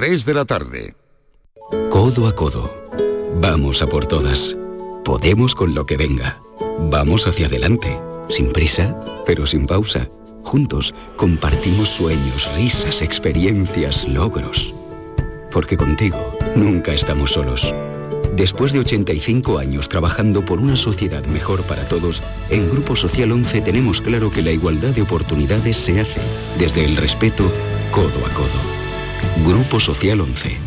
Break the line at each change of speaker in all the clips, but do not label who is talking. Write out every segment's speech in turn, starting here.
3 de la tarde.
Codo a codo. Vamos a por todas. Podemos con lo que venga. Vamos hacia adelante. Sin prisa, pero sin pausa. Juntos compartimos sueños, risas, experiencias, logros. Porque contigo nunca estamos solos. Después de 85 años trabajando por una sociedad mejor para todos, en Grupo Social 11 tenemos claro que la igualdad de oportunidades se hace desde el respeto codo a codo. Grupo Social 11.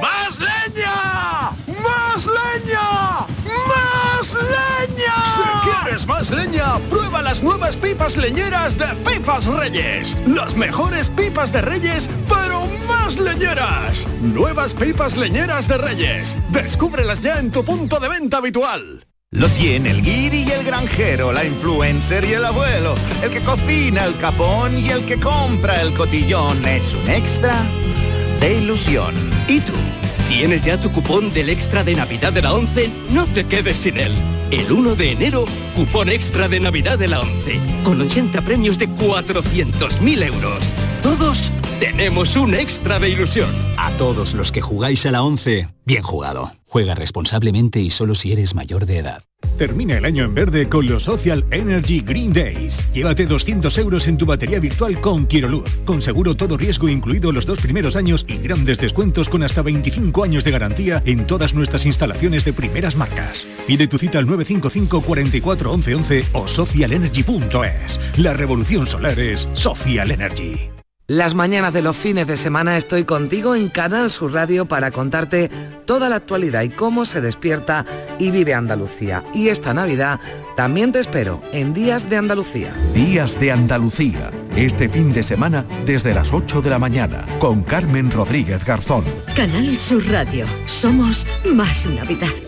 ¡Más leña! ¡Más leña! ¡Más leña! Si quieres más leña, prueba las nuevas pipas leñeras de Pipas Reyes. Las mejores pipas de Reyes, pero más leñeras. Nuevas pipas leñeras de Reyes. Descúbrelas ya en tu punto de venta habitual.
Lo tiene el guiri y el granjero, la influencer y el abuelo, el que cocina el capón y el que compra el cotillón. Es un extra de ilusión.
¿Y tú? ¿Tienes ya tu cupón del extra de Navidad de la 11? No te quedes sin él. El 1 de enero, cupón extra de Navidad de la 11, con 80 premios de 400.000 euros. Todos tenemos un extra de ilusión.
A todos los que jugáis a la 11, bien jugado. Juega responsablemente y solo si eres mayor de edad.
Termina el año en verde con los Social Energy Green Days. Llévate 200 euros en tu batería virtual con Quiroluz, con seguro todo riesgo incluido los dos primeros años y grandes descuentos con hasta 25 años de garantía en todas nuestras instalaciones de primeras marcas. Pide tu cita al 955 44 11 11 o socialenergy.es. La revolución solar es Social Energy.
Las mañanas de los fines de semana estoy contigo en Canal Sur Radio para contarte toda la actualidad y cómo se despierta y vive Andalucía. Y esta Navidad también te espero en Días de Andalucía.
Días de Andalucía, este fin de semana desde las 8 de la mañana, con Carmen Rodríguez Garzón.
Canal Sur Radio, somos más Navidad.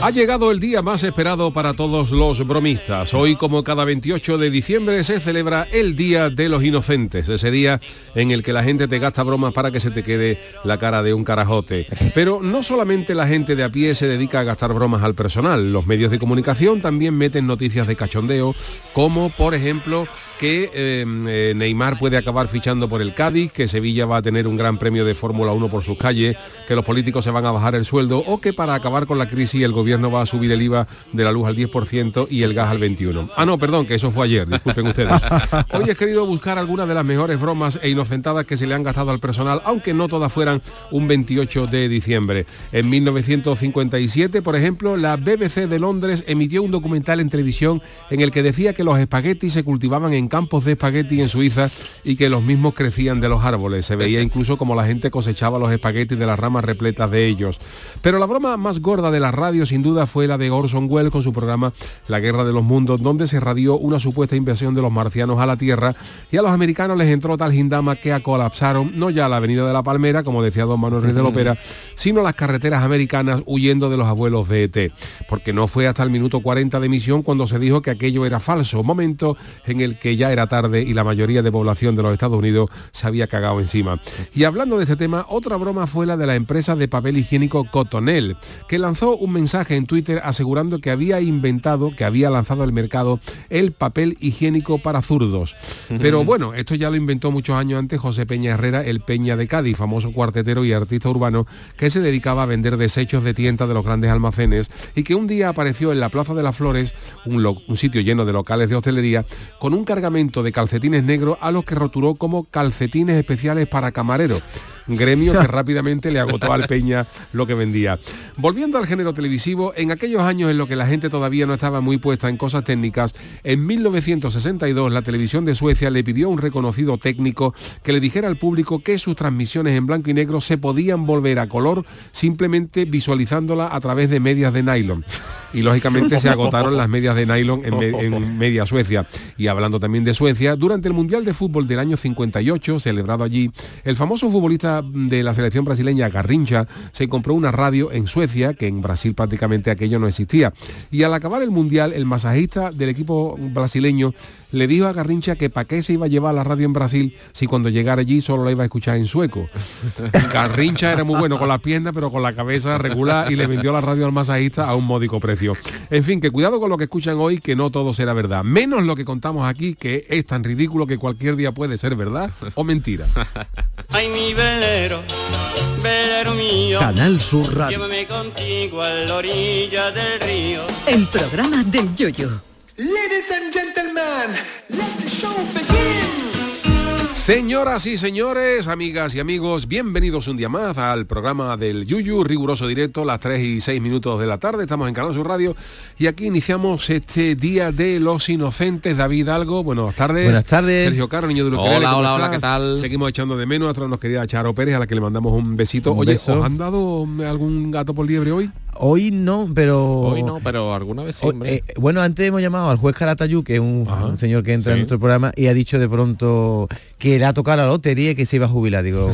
Ha llegado el día más esperado para todos los bromistas. Hoy, como cada 28 de diciembre, se celebra el Día de los Inocentes, ese día en el que la gente te gasta bromas para que se te quede la cara de un carajote. Pero no solamente la gente de a pie se dedica a gastar bromas al personal, los medios de comunicación también meten noticias de cachondeo, como por ejemplo que eh, eh, Neymar puede acabar fichando por el Cádiz, que Sevilla va a tener un gran premio de Fórmula 1 por sus calles, que los políticos se van a bajar el sueldo o que para acabar con la crisis el gobierno va a subir el IVA de la luz al 10% y el gas al 21%. Ah, no, perdón, que eso fue ayer, disculpen ustedes. Hoy he querido buscar algunas de las mejores bromas e inocentadas que se le han gastado al personal, aunque no todas fueran un 28 de diciembre. En 1957, por ejemplo, la BBC de Londres emitió un documental en televisión en el que decía que los espaguetis se cultivaban en campos de espagueti en Suiza y que los mismos crecían de los árboles. Se veía incluso como la gente cosechaba los espaguetis de las ramas repletas de ellos. Pero la broma más gorda de la radio sin duda fue la de Orson Welles con su programa La Guerra de los Mundos, donde se radió una supuesta invasión de los marcianos a la Tierra y a los americanos les entró tal gindama que colapsaron no ya la avenida de la Palmera, como decía don Manuel Ruiz de la Ópera, sino las carreteras americanas huyendo de los abuelos de ET. Porque no fue hasta el minuto 40 de emisión cuando se dijo que aquello era falso, momento en el que ya era tarde y la mayoría de población de los Estados Unidos se había cagado encima. Y hablando de este tema, otra broma fue la de la empresa de papel higiénico Cotonel, que lanzó un mensaje en Twitter asegurando que había inventado, que había lanzado al mercado el papel higiénico para zurdos. Pero bueno, esto ya lo inventó muchos años antes José Peña Herrera, el Peña de Cádiz, famoso cuartetero y artista urbano, que se dedicaba a vender desechos de tiendas de los grandes almacenes y que un día apareció en la Plaza de las Flores, un, un sitio lleno de locales de hostelería, con un cargamento de calcetines negros a los que rotuló como calcetines especiales para camareros gremio que rápidamente le agotó al Peña lo que vendía. Volviendo al género televisivo, en aquellos años en los que la gente todavía no estaba muy puesta en cosas técnicas, en 1962 la televisión de Suecia le pidió a un reconocido técnico que le dijera al público que sus transmisiones en blanco y negro se podían volver a color simplemente visualizándola a través de medias de nylon. Y lógicamente se agotaron las medias de nylon en, en media Suecia. Y hablando también de Suecia, durante el Mundial de Fútbol del año 58, celebrado allí, el famoso futbolista de la selección brasileña Garrincha se compró una radio en Suecia, que en Brasil prácticamente aquello no existía. Y al acabar el Mundial, el masajista del equipo brasileño le dijo a Garrincha que para qué se iba a llevar la radio en Brasil si cuando llegara allí solo la iba a escuchar en sueco. Garrincha era muy bueno con las piernas, pero con la cabeza regular y le vendió la radio al masajista a un módico precio. En fin, que cuidado con lo que escuchan hoy, que no todo será verdad. Menos lo que contamos aquí, que es tan ridículo que cualquier día puede ser verdad o mentira.
Ay, mi velero, velero mío.
Canal Sur Radio.
Llévame contigo a la orilla del río.
El programa del yoyo.
Ladies and gentlemen, let the show begin.
Señoras y señores, amigas y amigos, bienvenidos un día más al programa del Yuyu, riguroso directo, las 3 y 6 minutos de la tarde. Estamos en Canal Sur Radio y aquí iniciamos este Día de los Inocentes. David Algo, buenas tardes.
Buenas tardes.
Sergio Caro, niño de los
Hola,
Quereles, ¿cómo
hola, hola? ¿qué tal?
Seguimos echando de menos, atrás nos quería Charo Pérez, a la que le mandamos un besito.
Un
Oye,
beso.
¿os han dado algún gato por liebre hoy?
Hoy no, pero...
Hoy no, pero alguna vez hombre.
eh, bueno, antes hemos llamado al juez Caratayú, que es un, un señor que entra en nuestro programa, y ha dicho de pronto que le ha tocado la lotería y que se iba a jubilar. Digo,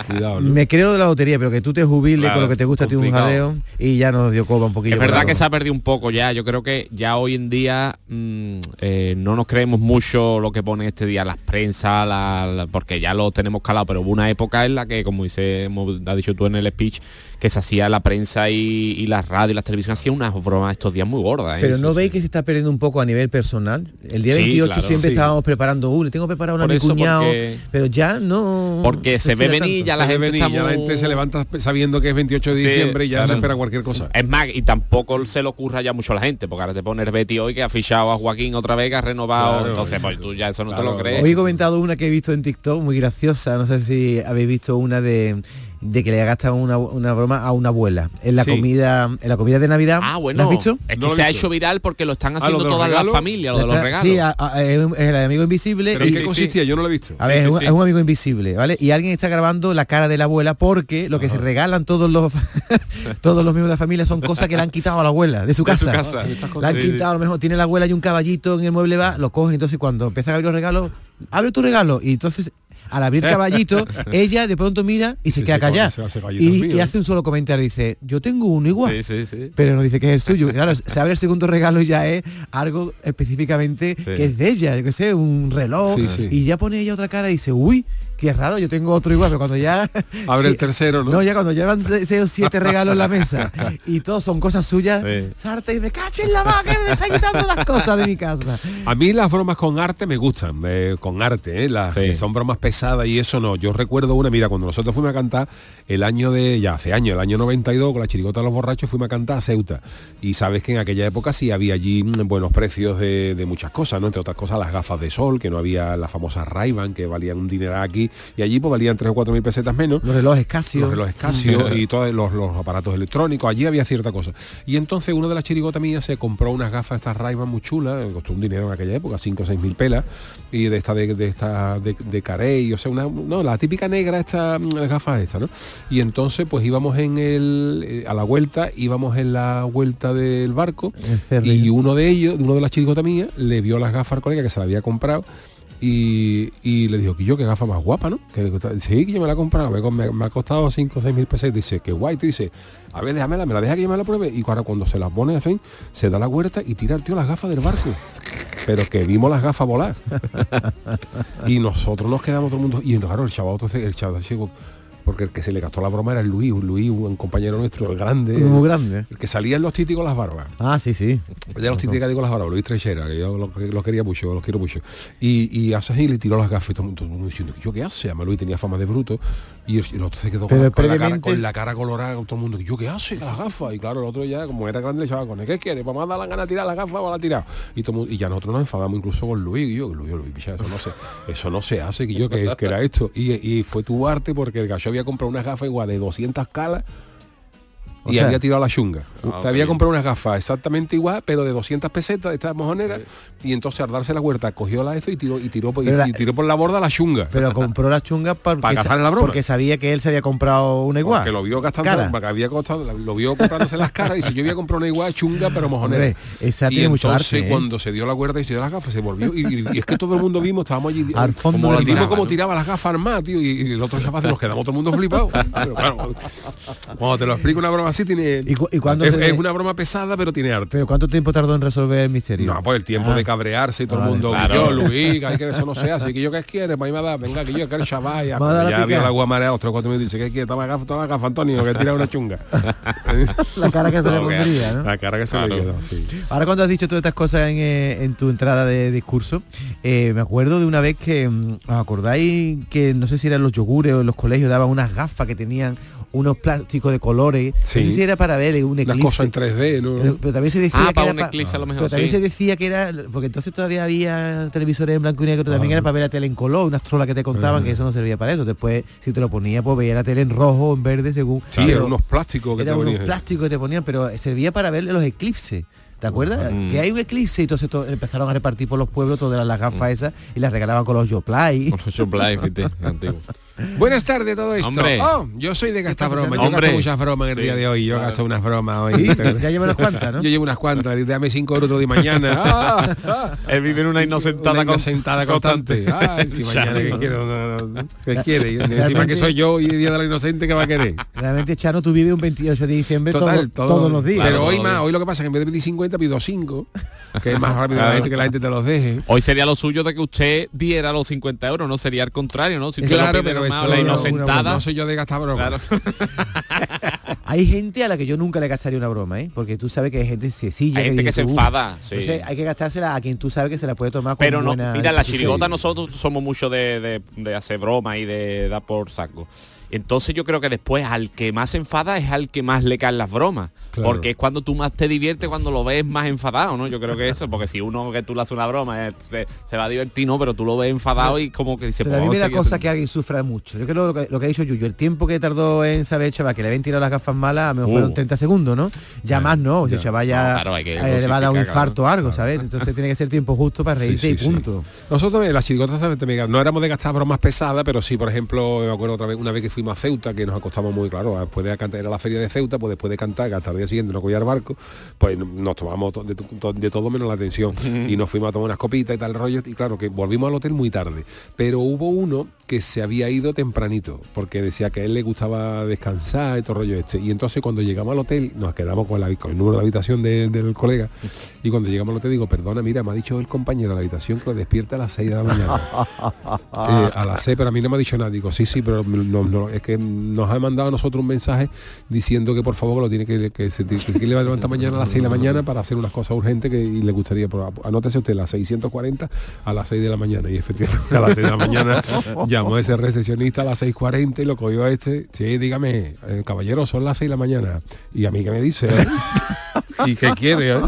me creo de la lotería, pero que tú te jubiles
Claro,
con lo que te gusta a ti un jaleo, y ya nos dio coba un poquillo.
Es verdad que se ha perdido un poco ya. Yo creo que ya hoy en día mm, eh, no nos creemos mucho lo que pone este día las prensas, la- la- porque ya lo tenemos calado, pero hubo una época en la que, como dice, has dicho tú en el speech, que se hacía la prensa y, y la radio y la televisión hacían unas bromas estos días muy gordas. ¿eh?
Pero no
sí.
veis que se está perdiendo un poco a nivel personal. El día
Sí,
28
claro.
siempre
Sí.
estábamos preparando, uh, le tengo preparado una a mi
eso,
cuñado,
porque-
pero ya no.
Porque se ve venir, ya la
Se
gente
venir, ya la gente se levanta sabiendo que es 28 de
Sí,
diciembre y ya
claro.
se espera cualquier cosa.
Es más, y tampoco se le ocurra ya mucho a la gente, porque ahora te pone el Betty hoy que ha fichado a Joaquín otra vez, que ha renovado,
Claro,
entonces pues tú ya eso no te lo crees.
Hoy he comentado una que he visto en TikTok muy graciosa, no sé si habéis visto una de, de que le gastan una, una broma a una abuela en la
Sí.
comida en la comida de Navidad.
Ah,
¿La
bueno,
has visto?
es que
No
se ha hecho viral porque lo están
Ah,
haciendo
¿lo de los
todas las familias, lo de los regalos.
Sí, a- a- es el amigo invisible.
¿Pero
y-
qué consistía? Yo no lo he visto.
A ver,
Sí,
es, un,
sí.
es un amigo invisible, ¿vale? Y alguien está grabando la cara de la abuela porque lo que se regalan todos los todos los miembros de la familia son cosas que le han quitado a la abuela de su
De su
casa.
casa.
Le han quitado, a lo mejor tiene la abuela y un caballito en el mueble va, lo coge, entonces cuando empieza a abrir los regalos, abre tu regalo y entonces al abrir caballito, ella de pronto mira y se
Sí,
queda callada.
se hace gallito
Y, hace un solo comentario, dice, yo tengo uno igual.
Sí, sí, sí.
Pero no dice que es el suyo. Claro, se abre el segundo regalo y ya es algo específicamente que es de ella, yo que sé, un reloj. Y ya pone ella otra cara y dice, uy, qué raro, yo tengo otro igual, pero cuando ya...
Abre
Sí,
el tercero, ¿no?
No, ya cuando llevan se- seis o siete regalos en la mesa y todos son cosas suyas,
Sí.
Sarta y me cacho en la vaca, me está quitando las cosas de mi casa.
A mí las bromas con arte me gustan, eh, con arte, eh, las
Sí.
que son bromas pesadas y eso no. Yo recuerdo una, mira, cuando nosotros fuimos a cantar el año de, ya hace años, el año 92, con la chirigota de los borrachos, fuimos a cantar a Ceuta. Y sabes que en aquella época sí había allí mm, buenos precios de, de muchas cosas, ¿no? Entre otras cosas las gafas de sol, que no había las famosas ray que valían un dinero aquí, y allí pues valían 3 o 4 mil pesetas menos.
Los relojes Casio.
Los relojes Casio y todos los, los aparatos electrónicos, allí había cierta cosa. Y entonces uno de las chirigotas mías se compró unas gafas estas ray muy chulas, costó un dinero en aquella época, 5 o 6 mil pelas, y de esta de, de esta de, de Carey, o sea, una, no, la típica negra esta mm, las gafas esta, ¿no? Y entonces pues íbamos en el eh, a la vuelta, íbamos en la vuelta del barco y uno de ellos, uno de las chirigotas mías, le vio las gafas al colega que se la había comprado y, y le dijo que yo qué gafa más guapa, ¿no? Que, sí, que yo me la he comprado, me, ha costado 5 o 6 mil pesos. Dice, qué guay, te dice, a ver, déjamela, me la deja que yo me la pruebe. Y ahora cuando se las pone así, se da la huerta y tira el tío las gafas del barco. Pero que vimos las gafas volar. y nosotros nos quedamos todo el mundo. Y claro, el chaval, el chaval chico, porque el que se le gastó la broma era el Luis, Luis, un compañero nuestro, el grande.
Muy grande.
El que salía en los títicos las barbas.
Ah, sí, sí.
De los títicos digo las barbas, Luis Trechera, que yo lo, lo quería mucho, lo quiero mucho. Y, y así le tiró las gafas y todo, el mundo- todo el mundo diciendo, ¿yo qué hace? Además Luis tenía fama de bruto y el, otro se quedó con
Pero
la, con la cara,
previamente-
con la cara colorada, con todo el mundo, ¿yo qué hace? Las gafas. Y claro, el otro ya, como era grande, le echaba con ¿qué quiere? Vamos a dar la gana de tirar las gafas o la ha tirado. Y, todo y ya nosotros nos enfadamos incluso con Luis, y yo, Luis, Luis, picha, eso no se, eso no se hace, que yo, que, que era esto. Y, y fue tu arte porque el gallo había comprado unas gafas igual de 200 calas
O
y
sea-
había tirado la chunga.
Ah,
había comprado unas gafas exactamente igual, pero de 200 pesetas, de estas mojoneras, y entonces al darse la huerta cogió la eso y tiró y tiró, por- y-
la-
y tiró por la borda la chunga.
Pero compró la chunga
Para cazar la broma.
porque sabía que él se había comprado una igual.
Que lo vio gastando,
Cara.
porque había costado, lo vio comprándose las caras y si yo había comprado una igual chunga pero mojonera.
Esa
y entonces
arte, ¿eh?
cuando se dio la cuerda y se dio las gafas se volvió y, es que todo el mundo vimos, estábamos allí
Al fondo
como
mar,
como
¿no?
tiraba las gafas armadas, tío, y, y el otro chaval nos quedamos todo el mundo flipado. Pero claro, cuando te lo explico una broma así tiene
¿Y, cu- y cuándo
es,
se-
es una broma pesada pero tiene arte.
Pero ¿cuánto tiempo tardó en resolver el misterio?
No, pues el tiempo
Ah.
de cabrearse y todo
Vale.
el mundo,
Claro.
yo, Luis, que hay que eso no sea, así que yo qué quieres, pues ahí me da, venga, que yo quiero chaval, ya, ya había la guamarea, otro cuatro minutos, dice, ¿qué quiere? Toma gafa, toma gafa, Antonio, que tira una chunga.
La cara que se le
que-
pondría, ¿no?
La cara que se le quedó, sí.
Ahora cuando has dicho todas estas cosas en, eh, en tu entrada de discurso, eh, me acuerdo de una vez que, mm, ¿os acordáis que no sé si eran los yogures o en los colegios daban unas gafas que tenían unos plásticos de colores?
Sí.
No sé si era para ver un
Una
eclipse.
cosa en 3D, ¿no?
Pero, pero también se decía
Ah,
que
para
era
un
pa-
eclipse a lo mejor,
Pero también
sí.
se decía que era, porque entonces todavía había televisores en blanco y negro, pero también
Ah.
era para ver la tele en color, unas trolas que te contaban que eso no servía para eso. Después, si te lo ponía, pues veía la tele en rojo o en verde según.
Sí, eran unos plásticos que
eran
te
unos plásticos que te ponían, pero servía para ver los eclipses. ¿Te acuerdas?
Mm.
Que hay un eclipse y entonces to- empezaron a repartir por los pueblos todas las gafas esas y las regalaban con los Yoplay.
Con los Yoplait, fíjate, antiguo.
Buenas tardes todo esto.
Hombre.
Oh, yo soy de gastar bromas. Yo
Hombre.
gasto muchas bromas en el
Sí,
día de hoy. Yo
claro.
gasto unas bromas hoy.
Sí, ya lleva unas cuantas, ¿no?
Yo llevo unas cuantas. Dame cinco euros otro día mañana. Ah, ah.
Él vive en una inocentada
Una
con-
inocentada constante. Ay, si mañana
Ya.
que quiero. no, no, no. ¿Qué quiere? Encima que soy yo y día de la inocente, ¿qué va a querer?
Realmente, Chano, tú vives un 28 de diciembre
Total,
todo-
todo-
todos los días.
Pero
Claro,
hoy más, hoy lo que pasa es que en vez de pedir 50 pido 5, que es más rápido
Claro.
la gente que la gente te los deje.
Hoy sería lo suyo de que usted diera los 50 euros, no sería al contrario, ¿no? Si
Claro, pero
la
no-
inocentada.
No soy yo de gastar bromas.
Claro.
Hay gente a la que yo nunca le gastaría una broma, ¿eh? Porque tú sabes que hay gente sencilla.
Hay gente que
dice,
se enfada, sí.
Entonces hay que gastársela a quien tú sabes que se la puede tomar con
Pero no,
buena
mira, la chirigota nosotros somos mucho de, de- de hacer broma y de dar por saco. Entonces yo creo que después al que más se enfada es al que más le caen las bromas.
Claro.
Porque es cuando tú más te diviertes cuando lo ves más enfadado, ¿no? Yo creo que eso, porque si uno que tú le haces una broma eh, se, se va a divertir, ¿no? Pero tú lo ves enfadado y como que dice,
Pero a mí
"Pues
me da cosa que alguien sufra mucho. Yo creo lo que, lo que ha dicho Yuyo, el tiempo que tardó en saber, chaval, que le habían tirado las gafas malas, a lo mejor
Uh.
fueron 30 segundos, ¿no? Ya más no, el chaval ya
No, claro, hay que
eh, le va a dar un infarto o
claro.
algo, ¿sabes? Entonces tiene que ser tiempo justo para reírte
sí,
y
sí.
punto.
Nosotros en las. Te me- no éramos de gastar bromas pesadas, pero sí, por ejemplo, me acuerdo otra vez, una vez que fuimos a Ceuta, que nos acostamos muy claro, después de cantar, era la feria de Ceuta, pues después de cantar, hasta el día siguiente no collar barco, pues nos tomamos to- de, to- de todo menos la atención. y nos fuimos a tomar unas copitas y tal rollo, y claro, que volvimos al hotel muy tarde. Pero hubo uno que se había ido tempranito, porque decía que a él le gustaba descansar y todo rollo este. Y entonces cuando llegamos al hotel, nos quedamos con, la, con el número de habitación de- del colega, y cuando llegamos al hotel digo, perdona, mira, me ha dicho el compañero de la habitación que lo despierta a las 6 de la mañana. Eh, a las 6, pero a mí no me ha dicho nada. Digo, sí, sí, pero no, no, es que nos ha mandado a nosotros un mensaje diciendo que por favor que lo tiene que, que se, que se quiere levantar mañana a las 6 de la mañana para hacer unas cosas urgentes que y le gustaría. Por, anótese usted las 640 a las 6 de la mañana. Y efectivamente a las 6 de la mañana llamó ese recepcionista a las 6.40 y lo cogió a este. Sí, dígame, eh, caballero, son las 6 de la mañana. Y a mí que me dice? ¿Y qué quiere? eh?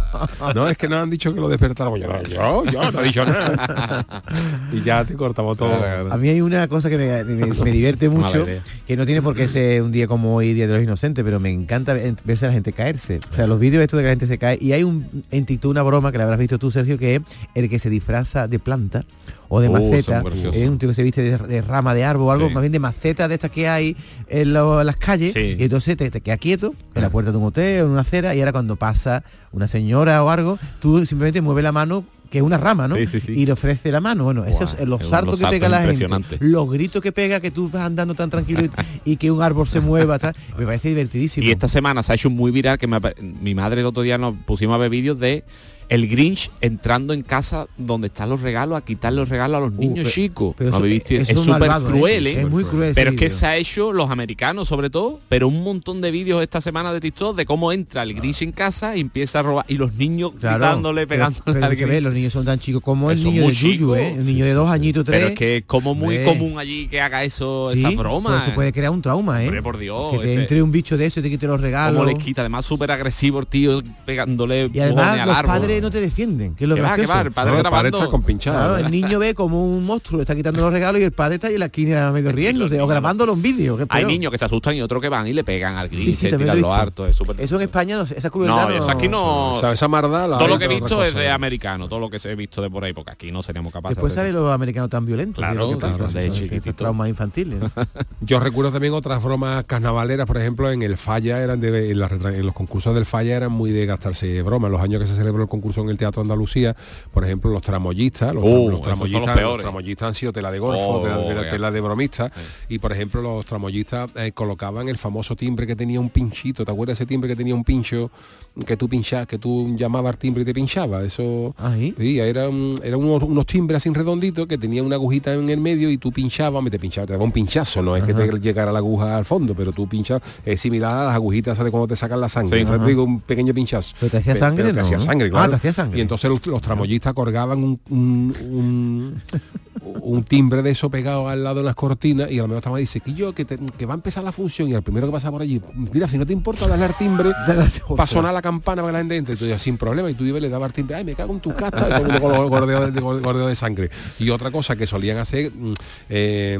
No, es que nos han dicho que lo despertara mañana. Yo, yo no he dicho nada. y ya te cortamos todo.
A mí hay una cosa que me, me- me divierte mucho, que no tiene por qué ser un día como hoy, Día de los Inocentes, pero me encanta ver- verse a la gente caerse. O sea, los vídeos estos de que la gente se cae. Y hay un en TikTok una broma que la habrás visto tú, Sergio, que es el que se disfraza de planta o de
Oh,
maceta. Es un tío que se viste de, de rama de árbol o algo,
Sí.
más bien de maceta de estas que hay en, lo- en las calles.
Sí.
Y entonces te, te queda quieto en la puerta de un hotel en una acera y ahora cuando pasa una señora o algo, tú simplemente mueves la mano que es una rama, ¿no?
Sí, sí, sí.
Y le ofrece la mano. Bueno, esos
Guau,
los
unos
que pega la gente, los gritos que pega que tú vas andando tan tranquilo y, y que un árbol se mueva, tal, me parece divertidísimo.
Y esta semana se ha hecho muy viral que me mi madre el otro día nos pusimos a ver vídeos de el Grinch entrando en casa donde están los regalos a quitar los regalos a los niños
pero-
chicos.
pero
¿No
eso-
es súper
malvado, ¿eh?
cruel, ¿eh?
Es muy cruel
Pero es que se ha hecho los americanos sobre todo, pero un montón de vídeos esta semana de TikTok de cómo entra el Grinch en casa y empieza a robar y los niños
Claro,
gritándole,
pero-
pegándole
pero
al
que ver,
Grinch.
los niños son tan chicos como el niño de Yuyu. ¿eh? El niño de dos añitos, tres.
Pero es que es como muy común allí que haga eso,
Sí,
esa broma.
Eso, eso puede crear un trauma, ¿eh?
Hombre, por Dios,
Que te
ese-
entre un bicho de eso y te quite los regalos.
Cómo les quita, además súper agresivo el tío pegándole
Y además
al
los padres no te defienden, que es lo
Que va, que
gracioso.
va, el padre No, el padre grabando. está con pinchado,
el niño ve como un monstruo está quitando los regalos y el padre está ahí en la esquina medio riéndose o grabándolo en vídeo. que es
Hay niños que se asustan y otros que van y le pegan al gris,
Sí, sí,
se tiran lo harto, es súper...
Eso en España, no esa
No, eso aquí no...
O sea, esa
todo lo que he visto es de americano, todo lo que se he visto de por ahí, porque aquí no seríamos capaces
Después
de
salen los americanos tan violentos.
Claro,
es traumas infantiles.
Yo recuerdo también otras bromas carnavaleras, por ejemplo, en el Falla eran de en los concursos del Falla eran muy de gastarse bromas. Los años que se celebró el concurso en el Teatro Andalucía, por ejemplo, los tramoyistas, los,
Uh,
los tramoyistas, los tramoyistas han sido tela de golfo,
Oh,
tela, tela- tela de bromista, y por ejemplo los tramoyistas eh, colocaban el famoso timbre que tenía un pinchito, ¿te acuerdas ese timbre que tenía un pincho que tú pinchabas, que tú llamabas timbre y te pinchaba? Eso sí, era un- eran unos, unos timbres así redonditos que tenía una agujita en el medio y tú pinchabas, me te pinchaba, te daba un pinchazo, no es que te llegara la aguja al fondo, pero tú pinchabas, es similar a las agujitas de cuando te sacan la sangre,
Sí.
Te digo, un pequeño pinchazo.
Pero te hacía sangre,
pero te
¿no?
hacía sangre,
Ah,
claro.
Hacía sangre.
Y entonces los, los tramoyistas colgaban un, un, un- un timbre de eso pegado al lado de las cortinas y a lo mejor estaba dice que yo que, te- que va a empezar la función y al primero que pasa por allí mira si no te importa darle al timbre para sonar la campana para que la gente entre. Tú sin problema y tú ibas le dabas al timbre ay me cago en tu casta con de sangre. Y otra cosa que solían hacer mm, eh,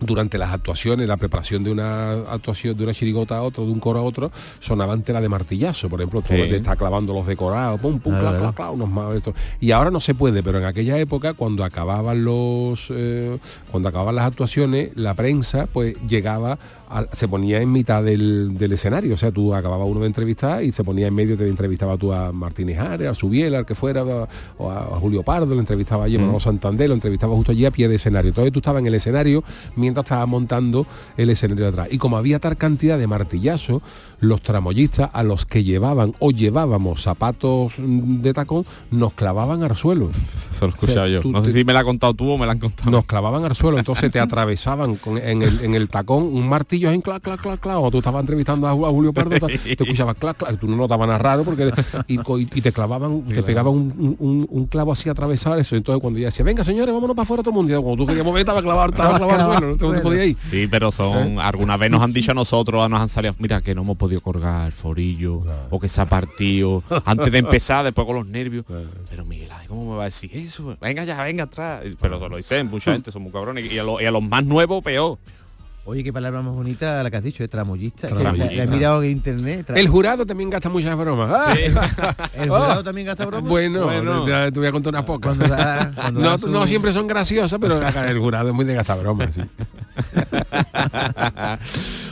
durante las actuaciones, la preparación de una actuación de una chirigota a otra, de un coro a otro, sonaban tela de martillazo. Por ejemplo, tú
Sí.
te está clavando los decorados, pum, pum,
Claro,
clac,
claro.
clac, clac, unos más estos. Y ahora no se puede, pero en aquella época, cuando acababan los eh, cuando acababan las actuaciones, la prensa pues llegaba al- se ponía en mitad del, del escenario. O sea, tú acababa uno de entrevistar y se ponía en medio, te entrevistaba tú a Martínez Ares, a Subiela, al que fuera, o a, a Julio Pardo, lo entrevistaba allí, a Manolo Santander, lo entrevistaba justo allí a pie de escenario. Entonces tú estabas en el escenario mientras estaba montando el escenario de atrás. Y como había tal cantidad de martillazos, los tramoyistas a los que llevaban o llevábamos zapatos mm, de tacón, nos clavaban al suelo.
Eso lo he escuchado yo.
tú
No sé
te-
si me la has contado tú o me la han contado.
nos clavaban al suelo, entonces te atravesaban con- en, el, en el tacón un martillo en clac, clac, clac, clac, o tú estabas entrevistando a, Ju- a Julio Pardo, te, te escuchabas clac, clac, tú no notabas nada raro porque y, te clavaban, te pegaban un, un- un clavo así atravesado eso, entonces cuando ya decía, venga señores, vámonos para afuera todo el mundo, y cuando tú querías mover estaba clavado, estaba clavado al suelo, no te- podías ir.
Sí, pero son
¿Eh?
alguna vez nos han dicho a nosotros, nos han salido, mira que no hemos podido colgar el forillo o que se ha partido antes de empezar, después con los nervios. Pero Miguel, ¿cómo me va a decir eso? Venga ya, venga atrás. Pero lo dicen, mucha gente, son muy cabrones. Y a, lo- y a los más nuevos, peor.
Oye, qué palabra más bonita la que has dicho, es tramoyista.
Tramoyista.
he mirado en internet. tra-
El jurado también gasta muchas bromas. Ah.
¿El jurado también gasta bromas?
Bueno,
Bueno.
Te, te voy a contar unas pocas.
Cuando da- cuando
no,
su-
no siempre son graciosas, pero el jurado es muy de gastar bromas, sí.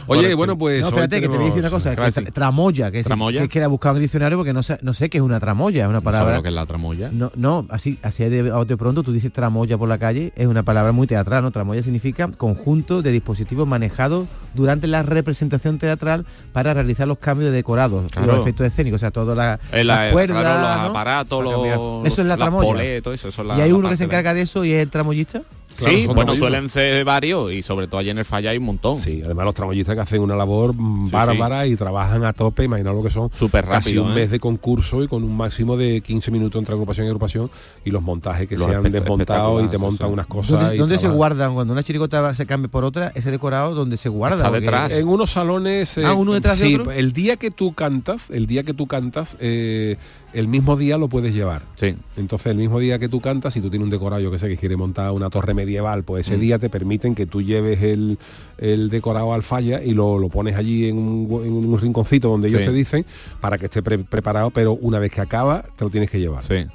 Oye, bueno, pues...
No, espérate, que te voy a decir una cosa. que tra- tramoya, que es,
¿Tramoya?
que es que la he buscado en el diccionario porque no sé, no sé qué es una tramoya, es una palabra...
lo que es la tramoya?
No, no, así, así de, de pronto tú dices tramoya por la calle, es una palabra muy teatral, ¿no? Tramoya significa conjunto de dispositivos manejados durante la representación teatral para realizar los cambios de decorados
Claro.
los efectos escénicos, o sea, todas
Eh, la-
las cuerdas,
claro, los
¿no?
aparatos, los-
Eso es la tramoya.
polés, todo eso, eso es la-
y hay uno que se encarga de eso y es el tramoyista.
Claro,
sí, bueno,
tramoyistas.
suelen ser varios y sobre todo allí en el falla hay un montón.
Sí, además los tramoyistas que hacen una labor mm, bárbara y trabajan a tope, imagina lo que son.
Súper
Casi
rápido,
un
¿eh?
mes de concurso y con un máximo de 15 minutos entre agrupación y agrupación y los montajes que
Los
se han desmontado y te montan
sí.
unas cosas.
¿Dónde,
y
dónde se guardan? Cuando una chiricota se cambia por otra, ese decorado, ¿dónde se guarda?
Está detrás.
En unos salones. eh,
Ah, uno detrás de
sí,
otro.
el día que tú cantas, el día que tú cantas, eh, el mismo día lo puedes llevar.
Sí.
Entonces, el mismo día que tú cantas, si tú tienes un decorado, yo que sé, que quiere montar una torre medieval, pues ese
Mm.
día te permiten que tú lleves el, el decorado al falla y lo, lo pones allí en un, en un rinconcito donde ellos
Sí.
te dicen para que esté pre- preparado, pero una vez que acaba, te lo tienes que llevar.
Sí.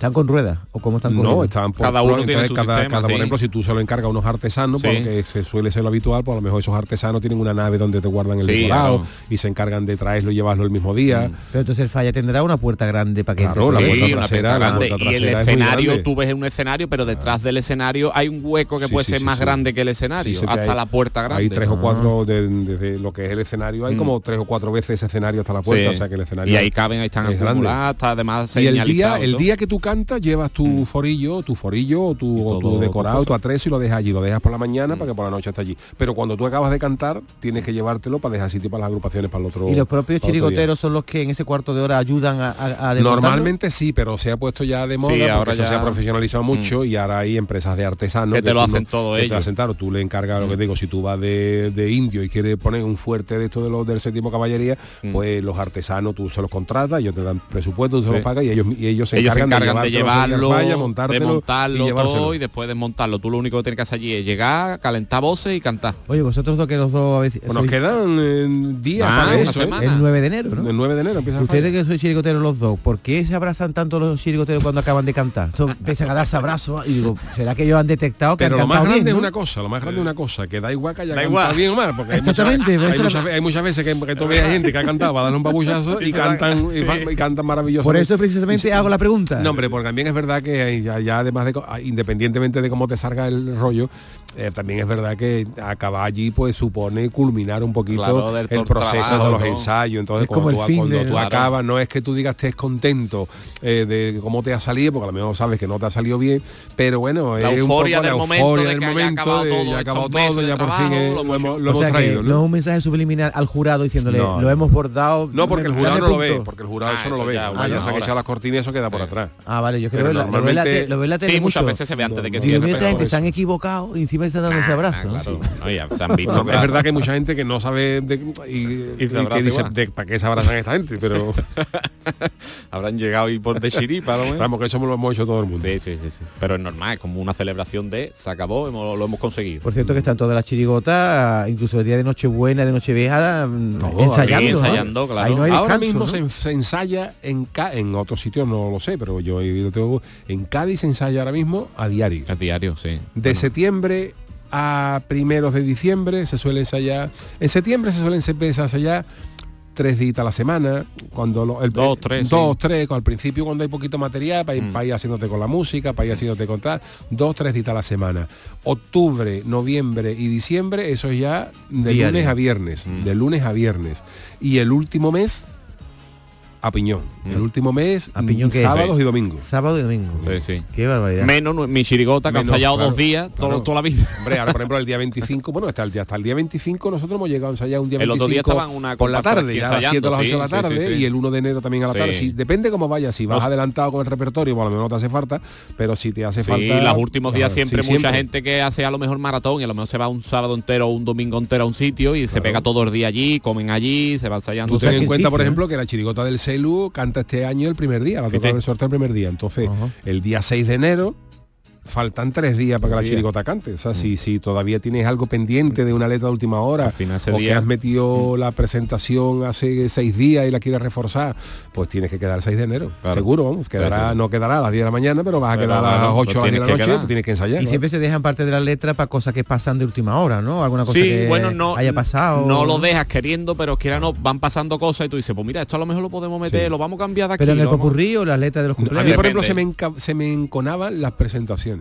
¿Están con ruedas? ¿O cómo están con
No,
ruedas?
estaban por
Cada uno
entonces
tiene su
cada,
sistema,
cada,
sí.
por ejemplo, si tú se lo encargas a unos artesanos,
Sí.
porque se suele ser lo habitual, pues a lo mejor esos artesanos tienen una nave donde te guardan el
Sí,
decorado
claro.
y se encargan de traerlo y llevarlo el mismo día.
Mm.
Pero entonces el falla tendrá una puerta grande para que
Claro,
entre
la puerta trasera, la puerta
y el
trasera es muy
escenario, tú ves un escenario, pero detrás del escenario hay un hueco que
Sí,
puede
sí,
ser
sí,
más
sí.
grande que el escenario, hasta
hay-
la puerta grande.
Hay tres o cuatro de, de- de lo que es el escenario, hay
Mm.
como tres o cuatro veces ese escenario hasta la puerta, o sea que el escenario
y ahí caben, ahí están acumuladas, está además
Y el el día que tú cantas, llevas tu forillo, tu forillo o tu, o tu
todo-
decorado,
tu
atrezo y lo dejas allí. Lo dejas por la mañana para que por la noche esté allí. Pero cuando tú acabas de cantar, tienes que llevártelo para dejar sitio para las agrupaciones para el otro
Y los propios chirigoteros son los que en ese cuarto de hora ayudan a, a?
Normalmente sí, pero se ha puesto ya de moda
Sí, ahora
eso se
ya-
ha profesionalizado mucho y ahora hay empresas de artesanos
Que te lo hacen
no-
todo
que te
ellos.
lo hacen, claro, tú le encargas lo que te digo, si tú vas de, de indio y quieres poner un fuerte de esto de los del séptimo caballería, pues los artesanos tú se los contratas, ellos te dan presupuesto, tú se los pagas y ellos y ellos se
ellos se
encargan,
encargan de llevarlo,
falla,
de montarlo
y
todo y después desmontarlo. Tú lo único que tienes que hacer allí es llegar, calentar voces y cantar.
Oye, vosotros dos que los dos a veces...
Pues nos quedan eh, días
Ah,
para
una
eso, ¿eh?
semana.
El 9 de enero, ¿no?
El 9 de enero empieza
Ustedes que sois chirigoteros los dos, ¿por qué se abrazan tanto los chirigoteros cuando acaban de cantar? Esto empiezan a darse abrazos y digo, ¿será que ellos han detectado que
Pero
han
lo más
cantado
grande
bien,
es
¿no?
una cosa, lo más grande es una cosa, que da igual que haya
Da
cantado
igual.
bien o mal, porque hay muchas,
Exactamente, pues
hay, muchas, hay muchas veces que, que tú ves gente que ha cantado para darle un babuchazo y cantan y, cantan maravilloso.
Por eso precisamente hago la pregunta.
No, hombre, porque también es verdad que ya, ya además de ah, independientemente de cómo te salga el rollo, eh, también es verdad que acabar allí pues supone culminar un poquito
Claro,
el proceso
trabajo,
de los
¿no?
ensayos. Entonces
Es como
cuando,
el
tú,
fin
cuando
de-
tú
Claro.
acabas, no es que tú digas estés contento eh, de cómo te ha salido, porque a lo mejor sabes que no te ha salido bien, pero bueno,
La
es un poco
del
la
momento
euforia
de
del
que haya
momento,
acabado
de
todo,
ya acabado todo, ya por fin eh,
lo
lo
hemos
hemos,
hecho.
lo
o
hemos
sea
traído.
que
¿no?
no es un mensaje subliminal al jurado diciéndole,
No,
lo hemos bordado.
No, porque el jurado no lo ve,
punto".
porque el jurado
Ah,
eso no lo ve.
ya,
se ha
ahora.
echado las cortinas eso queda por atrás.
Ah, vale, yo creo que lo, lo ve la
normalmente-
te- lo ve la tele
Sí, muchas
mucho.
veces se ve antes de que
No,
Y
cierre.
mucha
pero
gente se han equivocado y encima están dando ese
Ah,
abrazo. ¿no?
claro. No, ya se han visto.
No,
claro.
Es verdad que hay mucha gente que no sabe de, y, y que dice de, para qué se abrazan esta gente, pero
Habrán llegado y por de chiripa, ¿no?
vamos que eso lo hemos hecho todo el mundo.
Sí, sí, sí, sí. Pero es normal, es como una celebración de se acabó, hemos- lo hemos conseguido.
Por cierto que están todas las chirigotas, incluso el día de Nochebuena, de Nochevieja, mm,
Todo,
ensayando. ¿no?
ensayando, claro.
Ahí no hay
Ahora
descanso,
mismo se, en- se ensaya en en otros sitios no lo sé, pero yo En Cádiz se ensaya ahora mismo a diario.
Es diario, sí.
De septiembre a primeros de diciembre se suele ensayar. En septiembre se suelen empezar a ensayar tres días a la semana, cuando lo- el,
Dos, tres,
dos,
sí.
tres, al principio cuando hay poquito material, para ir,
Mm.
para ir haciéndote con la música, para ir haciéndote contar, dos, tres días a la semana. Octubre, noviembre y diciembre, eso es ya de
Diario.
lunes a viernes,
Mm.
de lunes a viernes. Y el último mes, a piñón.
Mm.
El último mes,
¿A piñón
mm,
es?
sábados y domingos.
Sábado y domingo.
Sí, sí.
Qué barbaridad.
Menos mi chirigota que
Menos,
han fallado
claro,
dos días, todo- toda la vida.
Hombre, ahora por ejemplo el día 25, bueno, hasta el día, hasta el día 25 nosotros hemos llegado a ensayar un día
El
25
otro día estaban una
por la tarde, ya a las 7 a las 8 de la tarde
sí, sí, sí.
y el 1 de enero también a la
Sí.
tarde. Si, depende cómo vayas, si vas
Los-
adelantado con el repertorio, pues a lo mejor no te hace falta, pero si te hace
Sí,
falta...
los últimos días siempre mucha gente que hace a lo mejor maratón y a lo mejor se va un sábado entero o un domingo entero a un sitio y se pega todo el día allí, comen allí, se va ensayando.
Tú ten en cuenta, por
¿eh?
ejemplo, que la chirigota del Celu canta este año el primer día, la toca
Fíjate.
el sorteo el primer día. Entonces, el día 6 de enero faltan tres días para que la
días.
chirigota cante. O sea, si, si todavía tienes algo pendiente de una letra de última hora,
Al final ese
o que has metido la presentación hace seis días y la quieres reforzar, pues tienes que quedar el 6 de enero.
Claro.
Seguro, vamos. Quedará,
Sí, sí.
no quedará a las 10 de la mañana, pero vas a
Pero
quedar a las
bueno,
8
lo
o a las 10 de la noche, pues tienes que ensayar.
Y
¿no?
siempre se dejan parte de la letra para cosas que pasan de última hora, ¿no? Alguna cosa
Sí,
que
bueno, no,
haya pasado.
no lo dejas queriendo, pero quiera no, van pasando cosas y tú dices, pues mira, esto a lo mejor lo podemos meter,
Sí.
lo vamos a cambiar de aquí.
Pero en el popurrí o la letra de los
A mí,
cumpleaños.
por ejemplo, se me, se me enconaban las presentaciones.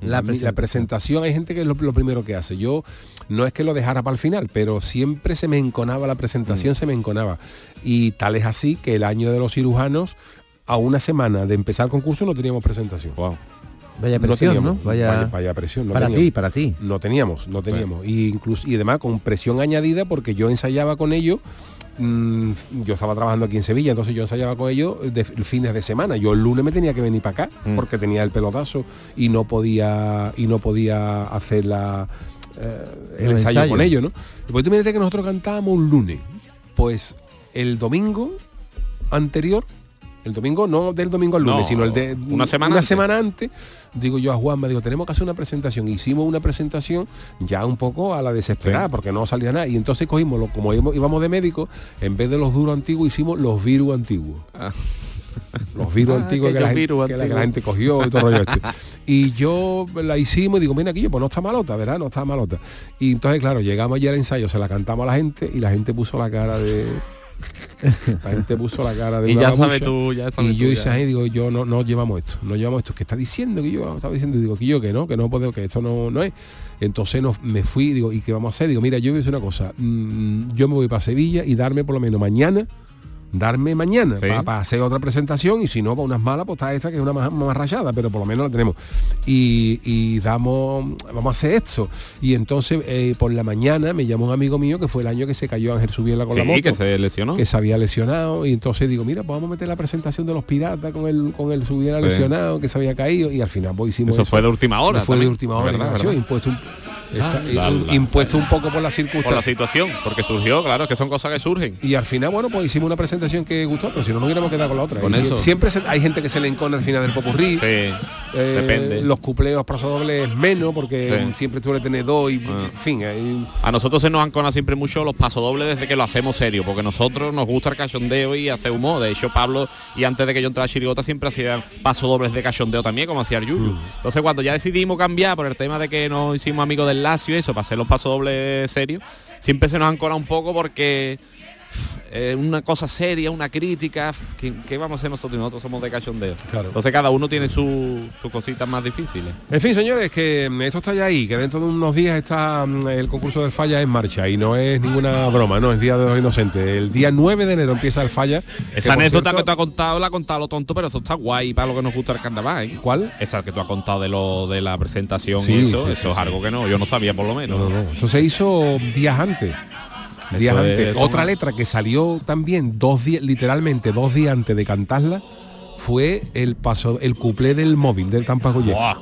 La
A mí
presentación.
presentación hay gente que es lo, lo primero que hace. Yo no es que lo dejara para el final, pero siempre se me enconaba la presentación,
Mm.
se me enconaba. Y tal es así que el año de los cirujanos, a una semana de empezar el concurso no teníamos presentación.
Wow.
Vaya
No
presión, ¿no?
teníamos.
Vaya,
Vaya, vaya presión. no
para
teníamos.
ti, para ti.
No teníamos, no teníamos. Y incluso y además con presión añadida porque yo ensayaba con ellos. Mm, yo estaba trabajando aquí en Sevilla, entonces yo ensayaba con ellos de fines de semana. Yo el lunes me tenía que venir para acá
Mm.
porque tenía el pelotazo y no podía y no podía hacer la eh, el
El
ensayo,
ensayo.
con ellos, ¿no? Pues tú me dices que nosotros cantábamos un lunes. Pues el domingo anterior el domingo no del domingo al lunes,
No,
sino el de
una semana
una
antes.
semana antes, digo yo a Juan, me digo, tenemos que hacer una presentación. Hicimos una presentación ya un poco a la desesperada,
Sí.
porque no salía nada. Y entonces cogimos, lo, como íbamos, de médico, en vez de los duros antiguos, hicimos los virus antiguos.
Ah.
Los virus
Ah,
antiguos que la, gente,
virus
que la- que la
antiguos.
gente cogió y todo rollo este. Y yo la hicimos y digo, mira aquí, pues no está malota, ¿verdad? No está malota. Y entonces, claro, llegamos allí al ensayo, se la cantamos a la gente y la gente puso la cara de... La gente puso la cara de
Y ya sabes tú, ya
Y yo
tú,
ahí, digo, yo no, no llevamos esto, no llevamos esto. ¿Qué está diciendo? Que yo estaba diciendo, digo, que yo que no, que no puedo, que esto no, no es. Entonces no, me fui, digo, ¿y qué vamos a hacer? Digo, mira, yo voy a hacer una cosa, mm, yo me voy para Sevilla y darme por lo menos mañana darme mañana para, hacer otra presentación y si no, para unas malas, pues está esta que es una más, más rayada, pero por lo menos la tenemos. Y, y damos, vamos a hacer esto. Y entonces eh, por la mañana me llamó un amigo mío que fue el año que se cayó Ángel Subiela con la
Sí,
moto.
que se lesionó.
Que se había lesionado. Y entonces digo, mira, pues vamos a meter la presentación de los piratas con el, con el Subiela
Sí.
lesionado, que se había caído. Y al final pues hicimos
Eso fue de última hora
Fue de última hora.
Verdad,
y nació,
verdad.
impuesto un, está-
la,
un-
la.
impuesto un poco por la
Por
circunstancia.
la situación, porque surgió, claro, que son cosas que surgen.
Y al final, bueno, pues hicimos una presentación que gustó, pero si no, no hubiéramos quedado con la otra.
Con eso.
Siempre se- hay gente que se le encona al final del popurrí. Eh,
depende.
Los cupleos pasodobles menos, porque
Sí.
siempre suele tener dos y, en fin, hay-
A nosotros se nos ancona siempre mucho los pasodobles desde que lo hacemos serio, porque nosotros nos gusta el cachondeo y hacer humor. De hecho, Pablo, y antes de que yo entrara a Chirigota, siempre hacía pasodobles de cachondeo también, como hacía el Yuyu.
Mm.
Entonces, cuando ya decidimos cambiar por el tema de que nos hicimos amigos del Lazio eso, para hacer los pasodobles serios, siempre se nos ancona un poco porque eh, una cosa seria, una crítica, ¿qué, qué vamos a hacer nosotros? Nosotros somos de cachondeo. Entonces cada uno tiene su- sus cositas más difíciles.
En fin, señores, que mm, esto está ya ahí, que dentro de unos días está mm, el concurso del falla en marcha y no es ninguna broma, no es Día de los Inocentes. El día 9 de enero empieza el falla.
Esa anécdota
cierto,
que te ha contado la ha contado lo tonto, pero eso está guay para lo que nos gusta el carnaval. ¿eh?
¿Cuál?
Esa que tú has contado de lo de la presentación
Sí,
y eso,
sí,
eso
sí,
es algo que no, yo no sabía por lo menos.
No, no, eso se hizo días antes. Días antes. Otra letra que salió también dos días, literalmente dos días antes de cantarla, fue el paso, el cuplé del móvil del Tampa Goyesca.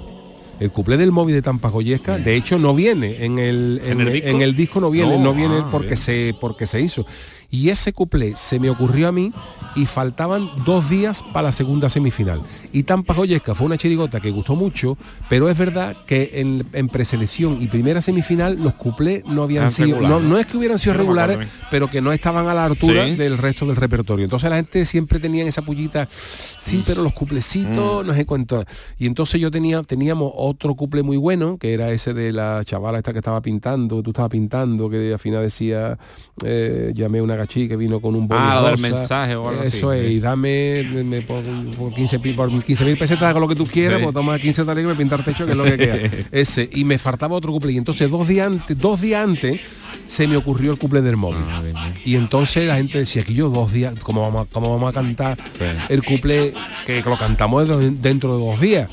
El cuplé del móvil de Tampa Goyesca, de hecho, no viene en el, en,
¿En el
el-
disco?
en el disco no viene,
No,
no, viene
ah,
porque
bien.
se porque se hizo. Y ese cuplé se me ocurrió a mí y faltaban dos días para la segunda semifinal. Y Tampa Goyesca fue una chirigota que gustó mucho, pero es verdad que en, en preselección y primera semifinal los cuplés no habían sido, no, no es que hubieran sido regulares, pero que no estaban a la altura
Sí.
del resto del repertorio. Entonces la gente siempre tenía esa pullita, sí, pero los
Mm.
cuplecitos, no sé cuánto. Y entonces yo tenía, teníamos otro cuple muy bueno, que era ese de la chavala esta que estaba pintando, que tú estabas pintando, que al final decía, eh, llamé una gachí que vino con un boli
Ah, del mensaje o algo
Eso
así.
es, y dame, me, por, por 15 pi- por 15 mil pesetas hago lo que tú quieras,
Sí.
pues toma 15 tareas y me pintar techo, que es lo que queda. Ese, y me faltaba otro cuple. Y entonces dos días antes, dos días antes, se me ocurrió el cuple del móvil.
Ah,
Y entonces la gente decía que yo dos días, ¿cómo vamos, a- cómo vamos a cantar el cuple que lo cantamos de- dentro de dos días?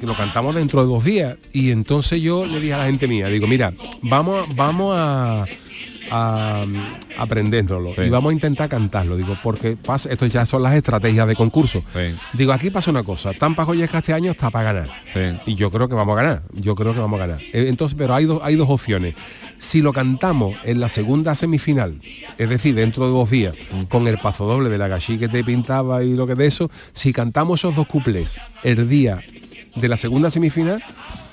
Que lo cantamos dentro de dos días. Y entonces yo le dije a la gente mía, digo, mira, vamos, vamos a a a aprendérnoslo y vamos a intentar cantarlo digo porque pasa esto ya son las estrategias de concurso. Digo aquí pasa una cosa Tampa Joyesca este año está para ganar. Y yo creo que vamos a ganar yo creo que vamos a ganar. Eh, entonces pero hay dos hay dos opciones. Si lo cantamos en la segunda semifinal es decir dentro de dos días con el paso doble de la gallí que te pintaba y lo que de eso si cantamos esos dos cuplés el día de la segunda semifinal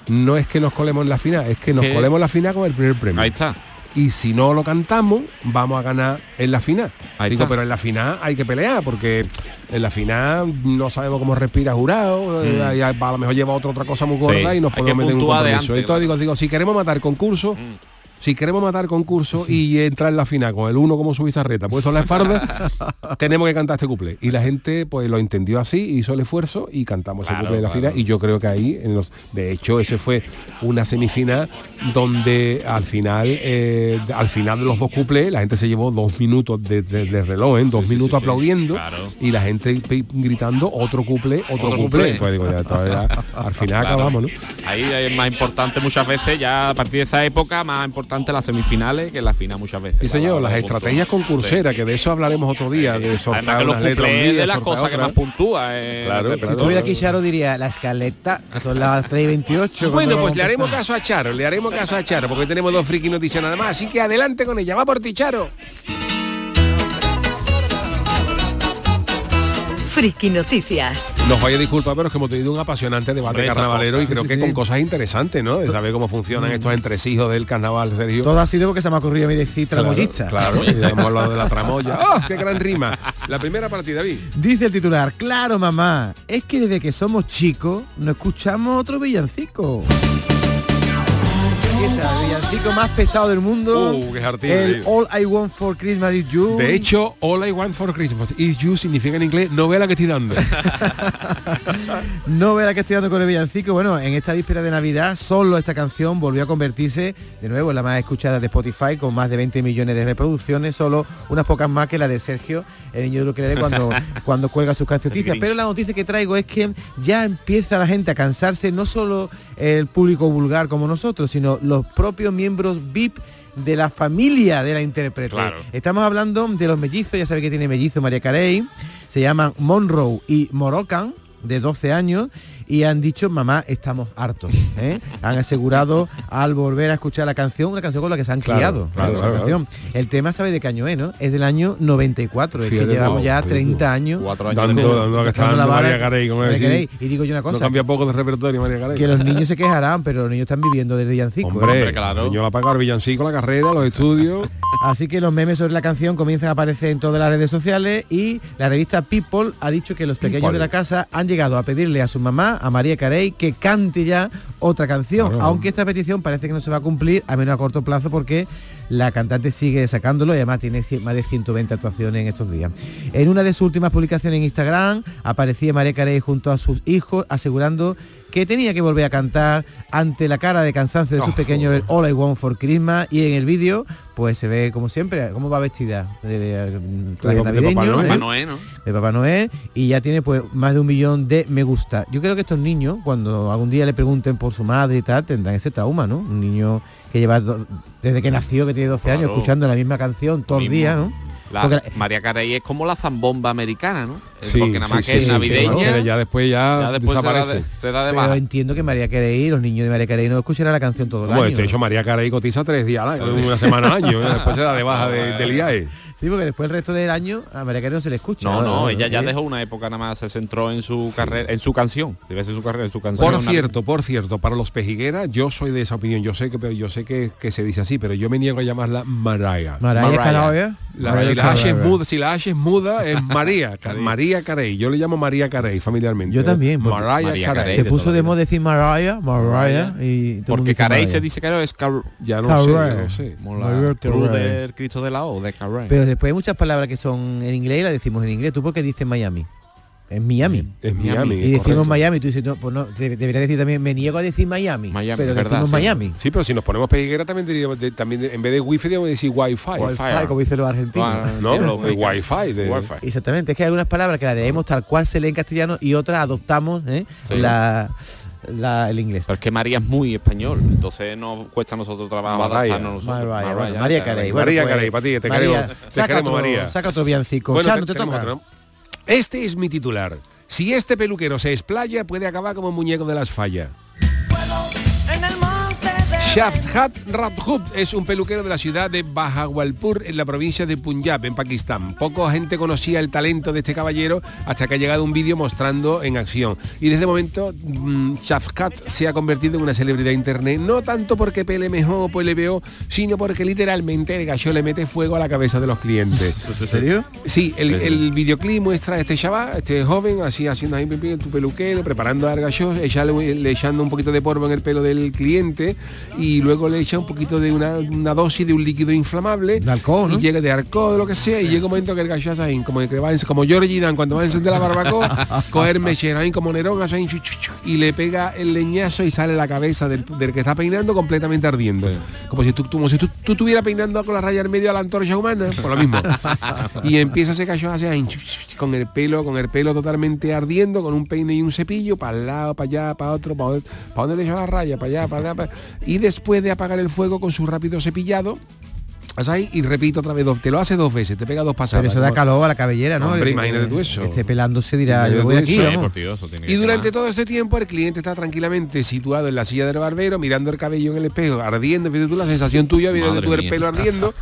no es que nos colemos en la final es que nos colemos en la final con el primer premio.
Ahí está.
Y si no lo cantamos vamos a ganar en la final.
Ahí
digo
está.
pero en la final hay que pelear porque en la final no sabemos cómo respira jurado
Mm.
eh, a a lo mejor lleva otra otra cosa muy gorda
Sí,
y nos podemos meter en un compromiso.
antes,
entonces digo digo si queremos matar concurso si queremos matar concurso y entrar en la final con el uno como su bizarreta puesto en la espalda, tenemos que cantar este cuplé. Y la gente pues lo entendió así, hizo el esfuerzo y cantamos ese
Claro,
cuplé de la
claro.
final. Y yo creo que ahí, en los, de hecho, ese fue una semifinal donde al final, eh, al final de los dos cuplés, la gente se llevó dos minutos de, de- de reloj, en dos minutos aplaudiendo y la gente gritando otro cuplé, otro,
Otro
cuplé. Entonces digo, ya, ya, al final acabamos, ¿no?
Ahí es más importante muchas veces, ya a partir de esa época, más importante las semifinales que la final muchas veces.
Sí, señor,
La-
las
la-
estrategias concurseras, que de eso hablaremos otro día, de sortear unas letras un día,
de las cosas que más puntúa. eh,
Claro,
Si estuviera aquí Charo diría la escaleta, son las 3 y 28.
Bueno,
¿cuándo
pues le haremos caso a Charo, le haremos caso a Charo, porque tenemos dos friki noticias nada más, así que adelante con ella, va por ti, Charo.
Friki Noticias.
Nos vaya a disculpar, pero es que hemos tenido un apasionante debate carnavalero y creo
sí,
que
sí,
con cosas interesantes, ¿no? De saber cómo funcionan estos entresijos del carnaval, Sergio.
Todo ha sido porque se me ha ocurrido a mí decir
Claro,
tramoyista.
Claro, y hemos hablado de la tramoya. ¡Oh, qué gran rima! La primera partida, David.
Dice el titular, claro mamá, es que desde que somos chicos no escuchamos otro villancico. Aquí está, el villancico más pesado del mundo.
Uh, qué
el. All I Want for Christmas is You.
De hecho, All I Want for Christmas is You significa en inglés novela que estoy dando.
no verá que estoy dando con el villancico. Bueno, en esta víspera de Navidad, solo esta canción volvió a convertirse de nuevo en la más escuchada de Spotify, con más de 20 millones de reproducciones, solo unas pocas más que la de Sergio, el niño de lo que le dé cuando, cuando cuelga sus canciones. Pero la noticia que traigo es que ya empieza la gente a cansarse, no solo el público vulgar como nosotros, sino los propios miembros VIP de la familia de la intérprete. Estamos hablando de los mellizos, ya sabe que tiene mellizo María Carey, se llaman Monroe y Morocan, de 12 años, y han dicho, mamá, estamos hartos. ¿eh? Han asegurado al volver a escuchar la canción, una canción con la que se han
Claro,
criado.
claro,
la
claro,
canción. El tema sabe de qué año es, ¿no? Es del año 94, es que llevamos ya
fíjate
30 años.
Cuatro
Dando, dando que está
tocando la
dando
vara.
María Carey, como
María
decir,
Carey. Y digo yo una
No
cosa,
cambia poco de repertorio María Carey.
que los niños se quejarán, pero los niños están viviendo del villancico.
Hombre,
¿eh?
claro. Yo la pago villancico, la carrera, los estudios.
Así que los memes sobre la canción comienzan a aparecer en todas las redes sociales y la revista People ha dicho que los pequeños
People.
de la casa han llegado a pedirle a su mamá, a María Carey, que cante ya otra canción,
Claro.
aunque esta petición parece que no se va a cumplir, a menos a corto plazo, porque la cantante sigue sacándolo y además tiene más de 120 actuaciones en estos días. En una de sus últimas publicaciones en Instagram aparecía María Carey junto a sus hijos asegurando que tenía que volver a cantar ante la cara de cansancio de sus
Oh,
pequeños el All I Want for Christmas y en el vídeo pues se ve como siempre cómo va vestida de, de- traje
De- de
navideño,
Papá Noel.
¿eh?
Papá Noel, ¿no?
de Papá Noel y ya tiene pues más de un millón de me gusta. Yo creo que estos niños, cuando algún día le pregunten por su madre y tal, tendrán ese trauma, ¿no? Un niño que lleva do- desde que nació, que tiene 12 años, escuchando la misma canción todo el
Mismo.
día, ¿no?
La- María Carey es como la zambomba americana, ¿no?
Sí,
Porque nada más
sí,
que
sí,
es navideña,
pero ya después ya,
ya después se da, de, se da de
Pero
baja.
entiendo que María Carey, los niños de María Carey no escucharán la canción todo el
Bueno,
año.
de hecho María Carey cotiza tres días al año, una semana al año, ¿eh? después se da de baja de, del IAE.
Sí, porque después el resto del año a María Carey no se le escucha.
No, no, ella ya
¿eh?
dejó una época nada más, se centró en su carrera, en su canción. Debe ser su carrera, en su canción.
Por cierto, por cierto, para los pejigueras, yo soy de esa opinión. Yo sé que, pero yo sé que, que se dice así, pero yo me niego a llamarla Mariah.
Mariah
Mariah.
Carey.
La-
Mariah
si, la H es muda, si la H es muda, es María. María Carey. Yo le llamo María Carey familiarmente.
Yo también,
Mariah
María
Carey.
Se puso de moda decir Mariah, Mariah, y
Porque Carey se dice que es Car
Ya no sé, no sé.
Cristo de la O, de Carey.
Pero después hay muchas palabras que son en inglés y las decimos en inglés. ¿Tú por qué dices Miami? En Miami.
Es Miami.
Y decimos
correcto.
Miami, tú dices, no, pues no, de- debería decir también, me niego a decir Miami.
Miami,
pero
verdad,
decimos
sí.
Miami.
Sí, pero si nos ponemos pejiguera también diríamos, de- también en vez de wifi deberíamos decir wifi.
Wi-Fi, como dicen los argentinos.
Ah,
¿No? Wifi. De,
Wi-Fi.
Exactamente, es que hay algunas palabras que las leemos tal cual se lee en castellano y otras adoptamos ¿eh?
Sí.
la, la- el inglés.
Pero es que María es muy español, entonces nos cuesta a nosotros trabajo
Mariah.
adaptarnos nosotros.
Mariah,
Mariah,
bueno, María Carey. Bueno,
María
pues,
Carey, para ti, te
María,
queremos, te
saca
queremos,
otro,
María.
Saca otro villancico.
Bueno, te-
toca.
otro, ¿no? Este es mi titular. Si este peluquero se explaya, puede acabar como muñeco de las fallas. Shafhat Radhub es un peluquero de la ciudad de Bahawalpur en la provincia de Punjab, en Pakistán. Poca gente conocía el talento de este caballero hasta que ha llegado un vídeo mostrando en acción. Y desde el momento mm, Shafhat se ha convertido en una celebridad internet, no tanto porque pele mejor o peor, sino porque literalmente el gallo le mete fuego a la cabeza de los clientes.
¿En serio?
Sí, el, el videoclip muestra a este chaval, este joven, así haciendo ahí tu peluquero, preparando al gallo, le echando un poquito de polvo en el pelo del cliente y luego le echa un poquito de una, una dosis de un líquido inflamable.
De alcohol, ¿no?
Y llega de alcohol, de lo que sea, y llega un momento que el hace ahí, como que va, en- como Georgie Dan cuando va a encender la barbacoa, coger mechero ahí como Nerón, ahí, y le pega el leñazo y sale la cabeza del, del que está peinando completamente ardiendo. Como si tú, como si tú, tú estuvieras peinando con la raya en medio a la antorcha humana, por lo mismo. y empieza ese gallo así ahí, con el pelo, con el pelo totalmente ardiendo, con un peine y un cepillo, para el lado, para allá, para otro, para para donde le echa la raya, para allá, para allá, para- y después de apagar el fuego con su rápido cepillado, ahí y repito otra vez, dos- te lo hace dos veces, te pega dos pasadas.
Pero eso da calor a la cabellera, ¿no?
Hombre, imagínate tú eso.
Esté pelándose dirá, yo voy
tú
aquí,
Y durante todo este tiempo el cliente está tranquilamente situado en la silla del barbero, mirando el cabello en el espejo, ardiendo, fíjate tú la sensación tuya, viendo
Madre
tú el pelo ardiendo,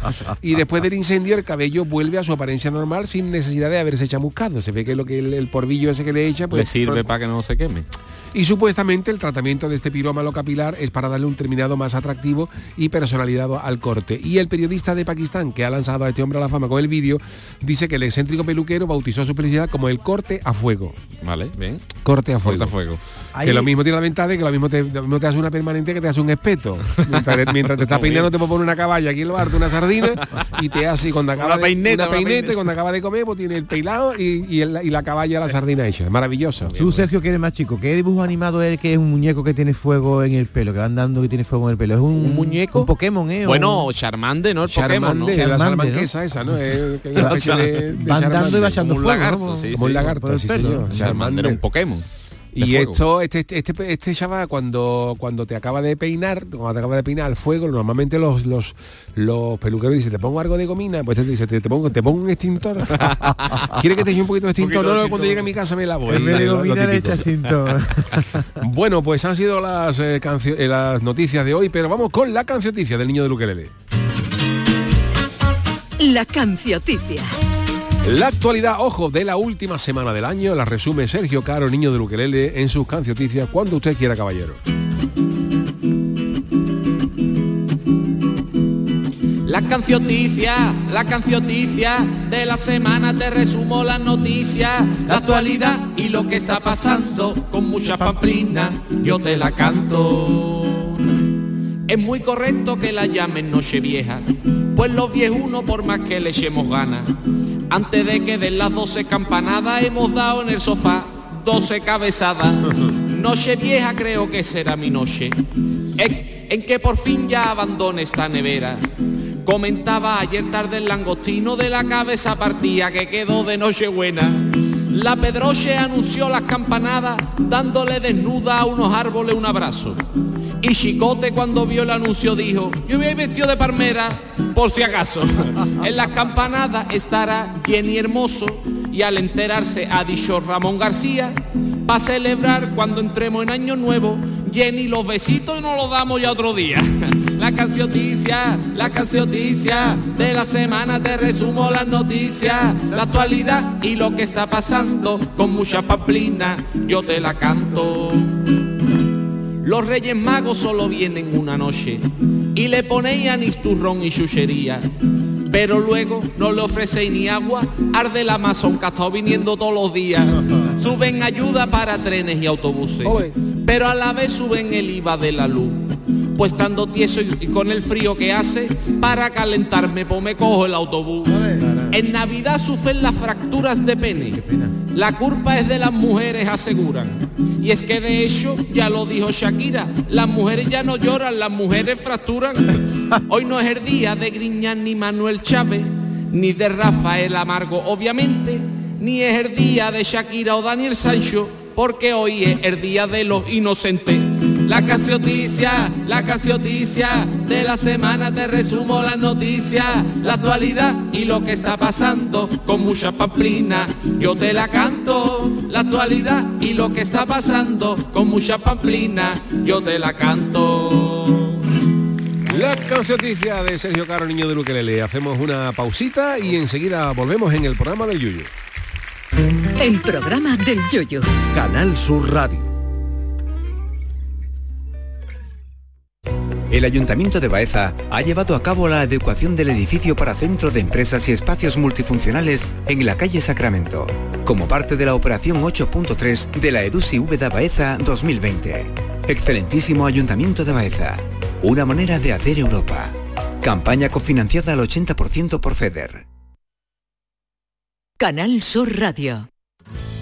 y después del incendio el cabello vuelve a su apariencia normal sin necesidad de haberse chamuscado. Se ve que lo que el, el porvillo ese que le echa, pues
le sirve para que no se queme.
Y supuestamente el tratamiento de este pirómalo capilar es para darle un terminado más atractivo y personalizado al corte. Y el periodista de Pakistán que ha lanzado a este hombre a la fama con el vídeo dice que el excéntrico peluquero bautizó su felicidad como el corte a fuego.
Vale, bien.
Corte a fuego.
Corte a fuego.
Que lo mismo tiene la ventaja de que lo mismo te, lo mismo te hace una permanente que te hace un espeto. Mientras, mientras te está peinando te puedo poner una caballa aquí en lo harto, una sardina y te hace y cuando acaba
Una peineta,
de, una
una
peineta,
peineta.
y cuando acaba de comer pues tiene el peilado y, y, el- y la caballa la sardina hecha. Es maravilloso.
Tú, Sergio, que eres más chico, ¿qué dibujo animado es el que es un muñeco que tiene fuego en el pelo, que va andando y tiene fuego en el pelo? ¿Es un,
muñeco?
Un Pokémon, ¿eh? ¿O
Bueno,
un-
Charmande, ¿no? El Pokémon, ¿no?
Charmande, la esa, ¿no? Que
Va andando y
Charmander.
va echando
Como un
fuego.
lagarto,
¿no?
sí,
como un lagarto, sí, señor.
Charmander era un Pokémon.
Y
fuego.
esto, este, este, este, este chaval cuando cuando te acaba de peinar, cuando te acaba de peinar al fuego, normalmente los los los peluqueros dicen, te pongo algo de gomina, pues te dice, te, te pongo, te pongo un extintor. ¿Quiere que te eche un poquito de extintor?
poquito
No, no, cuando llegue a mi casa me lavo.
Vez de gomina le echa extintor.
Bueno, pues han sido las, eh, cancio- eh, las noticias de hoy, pero vamos con la cancioticia del niño de Luquelele.
La cancioticia.
La actualidad, ojo, de la última semana del año, la resume Sergio Caro, niño de Luquelele, en sus cancioticias, cuando usted quiera, caballero.
La cancioticia, la cancioticia de la semana te resumo las noticias, la actualidad y lo que está pasando con mucha pamplina, yo te la canto. Es muy correcto que la llamen noche vieja, pues los viejunos por más que le echemos ganas, antes de que den las 12 campanadas hemos dado en el sofá 12 cabezadas. Noche vieja creo que será mi noche, en en que por fin ya abandone esta nevera. Comentaba ayer tarde el langostino de la cabeza partida que quedó de Nochebuena. La Pedroche anunció las campanadas dándole desnuda a unos árboles un abrazo. Y Chicote cuando vio el anuncio dijo, yo ir vestido de palmera por si acaso. En las campanadas estará Jenny Hermoso y al enterarse ha dicho Ramón García, para celebrar cuando entremos en Año Nuevo, Jenny los besitos y nos los damos ya otro día. La cancioticia, la cancioticia de la semana te resumo las noticias, la actualidad y lo que está pasando con mucha pamplina, yo te la canto. Los Reyes Magos solo vienen una noche y le ponéis anís, turrón y chuchería. Pero luego no le ofrecéis ni agua, arde la Amazon que ha estado viniendo todos los días. Suben ayuda para trenes y autobuses, pero a la vez suben el IVA de la luz. Pues estando tieso y y con el frío que hace, para calentarme pues me cojo el autobús. En Navidad sufren las fracturas de pene. La culpa es de las mujeres, aseguran. Y es que de hecho, ya lo dijo Shakira, las mujeres ya no lloran, las mujeres fracturan. Hoy no es el día de Griñán ni Manuel Chávez, ni de Rafael Amargo, obviamente, ni es el día de Shakira o Daniel Sancho, porque hoy es el día de los inocentes. La cancioticia, la cancioticia de la semana te resumo las noticias, la actualidad y lo que está pasando con mucha pamplina. Yo te la canto, la actualidad y lo que está pasando con mucha pamplina. Yo te la canto.
La cancioticia de Sergio Caro, niño de Luquelele. Hacemos una pausita y enseguida volvemos en el programa del Yuyo.
El programa del yoyo.
Canal Sur Radio. El Ayuntamiento de Baeza ha llevado a cabo la adecuación del edificio para centro de empresas y espacios multifuncionales en la calle Sacramento, como parte de la operación 8.3 de la EDUSI Úbeda Baeza 2020. Excelentísimo Ayuntamiento de Baeza, una manera de hacer Europa. Campaña cofinanciada al 80% por FEDER.
Canal Sur Radio.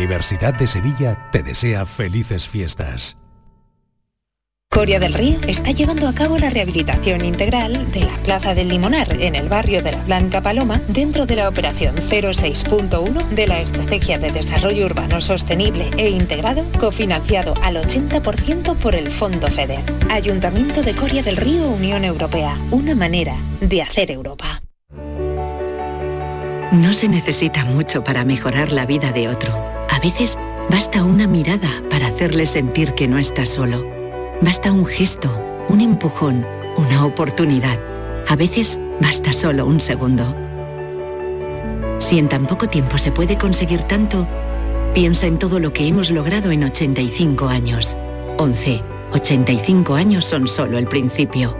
Universidad
de Sevilla te desea felices fiestas.
Coria del Río está llevando a cabo la rehabilitación integral de la Plaza del Limonar en el barrio de la Blanca Paloma dentro de la operación 06.1 de la Estrategia de Desarrollo Urbano Sostenible e Integrado cofinanciado al 80% por el Fondo FEDER. Ayuntamiento de Coria del Río Unión Europea, una manera de hacer Europa.
No se necesita mucho para mejorar la vida de otro. A veces basta una mirada para hacerle sentir que no está solo. Basta un gesto, un empujón, una oportunidad. A veces basta solo un segundo. Si en tan poco tiempo se puede conseguir tanto, piensa en todo lo que hemos logrado en 85 años. 11. 85 años son solo el principio.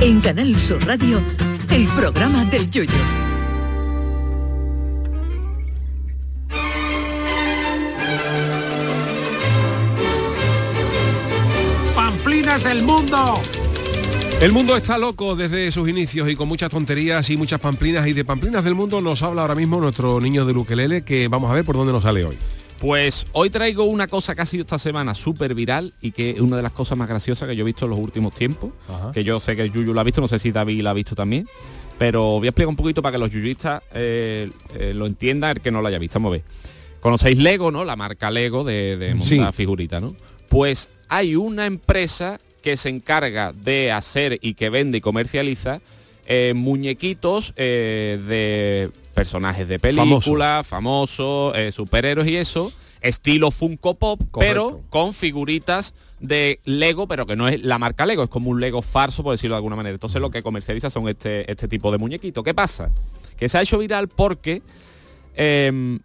En Canal Sur Radio, el programa del Yoyo.
¡Pamplinas del mundo!
El mundo está loco desde sus inicios y con muchas tonterías y muchas pamplinas y de pamplinas del mundo nos habla ahora mismo nuestro niño de Luquelele que vamos a ver por dónde nos sale hoy.
Pues hoy traigo una cosa que ha sido esta semana súper viral y que es una de las cosas más graciosas que yo he visto en los últimos tiempos.
Ajá.
Que yo sé que Yuyu la ha visto, no sé si David la ha visto también. Pero voy a explicar un poquito para que los yuyistas eh, eh, lo entiendan, el que no lo haya visto. Vamos a ver. Conocéis Lego, ¿no? La marca Lego de, de montar
Sí.
figuritas, ¿no? Pues hay una empresa que se encarga de hacer y que vende y comercializa eh, muñequitos eh, de personajes de películas, famosos, eh, superhéroes y eso, estilo Funko Pop, pero con figuritas de Lego, pero que no es la marca Lego, es como un Lego farso, por decirlo de alguna manera. Entonces lo que comercializa son este, este tipo de muñequitos. ¿Qué pasa? Que se ha hecho viral porque em,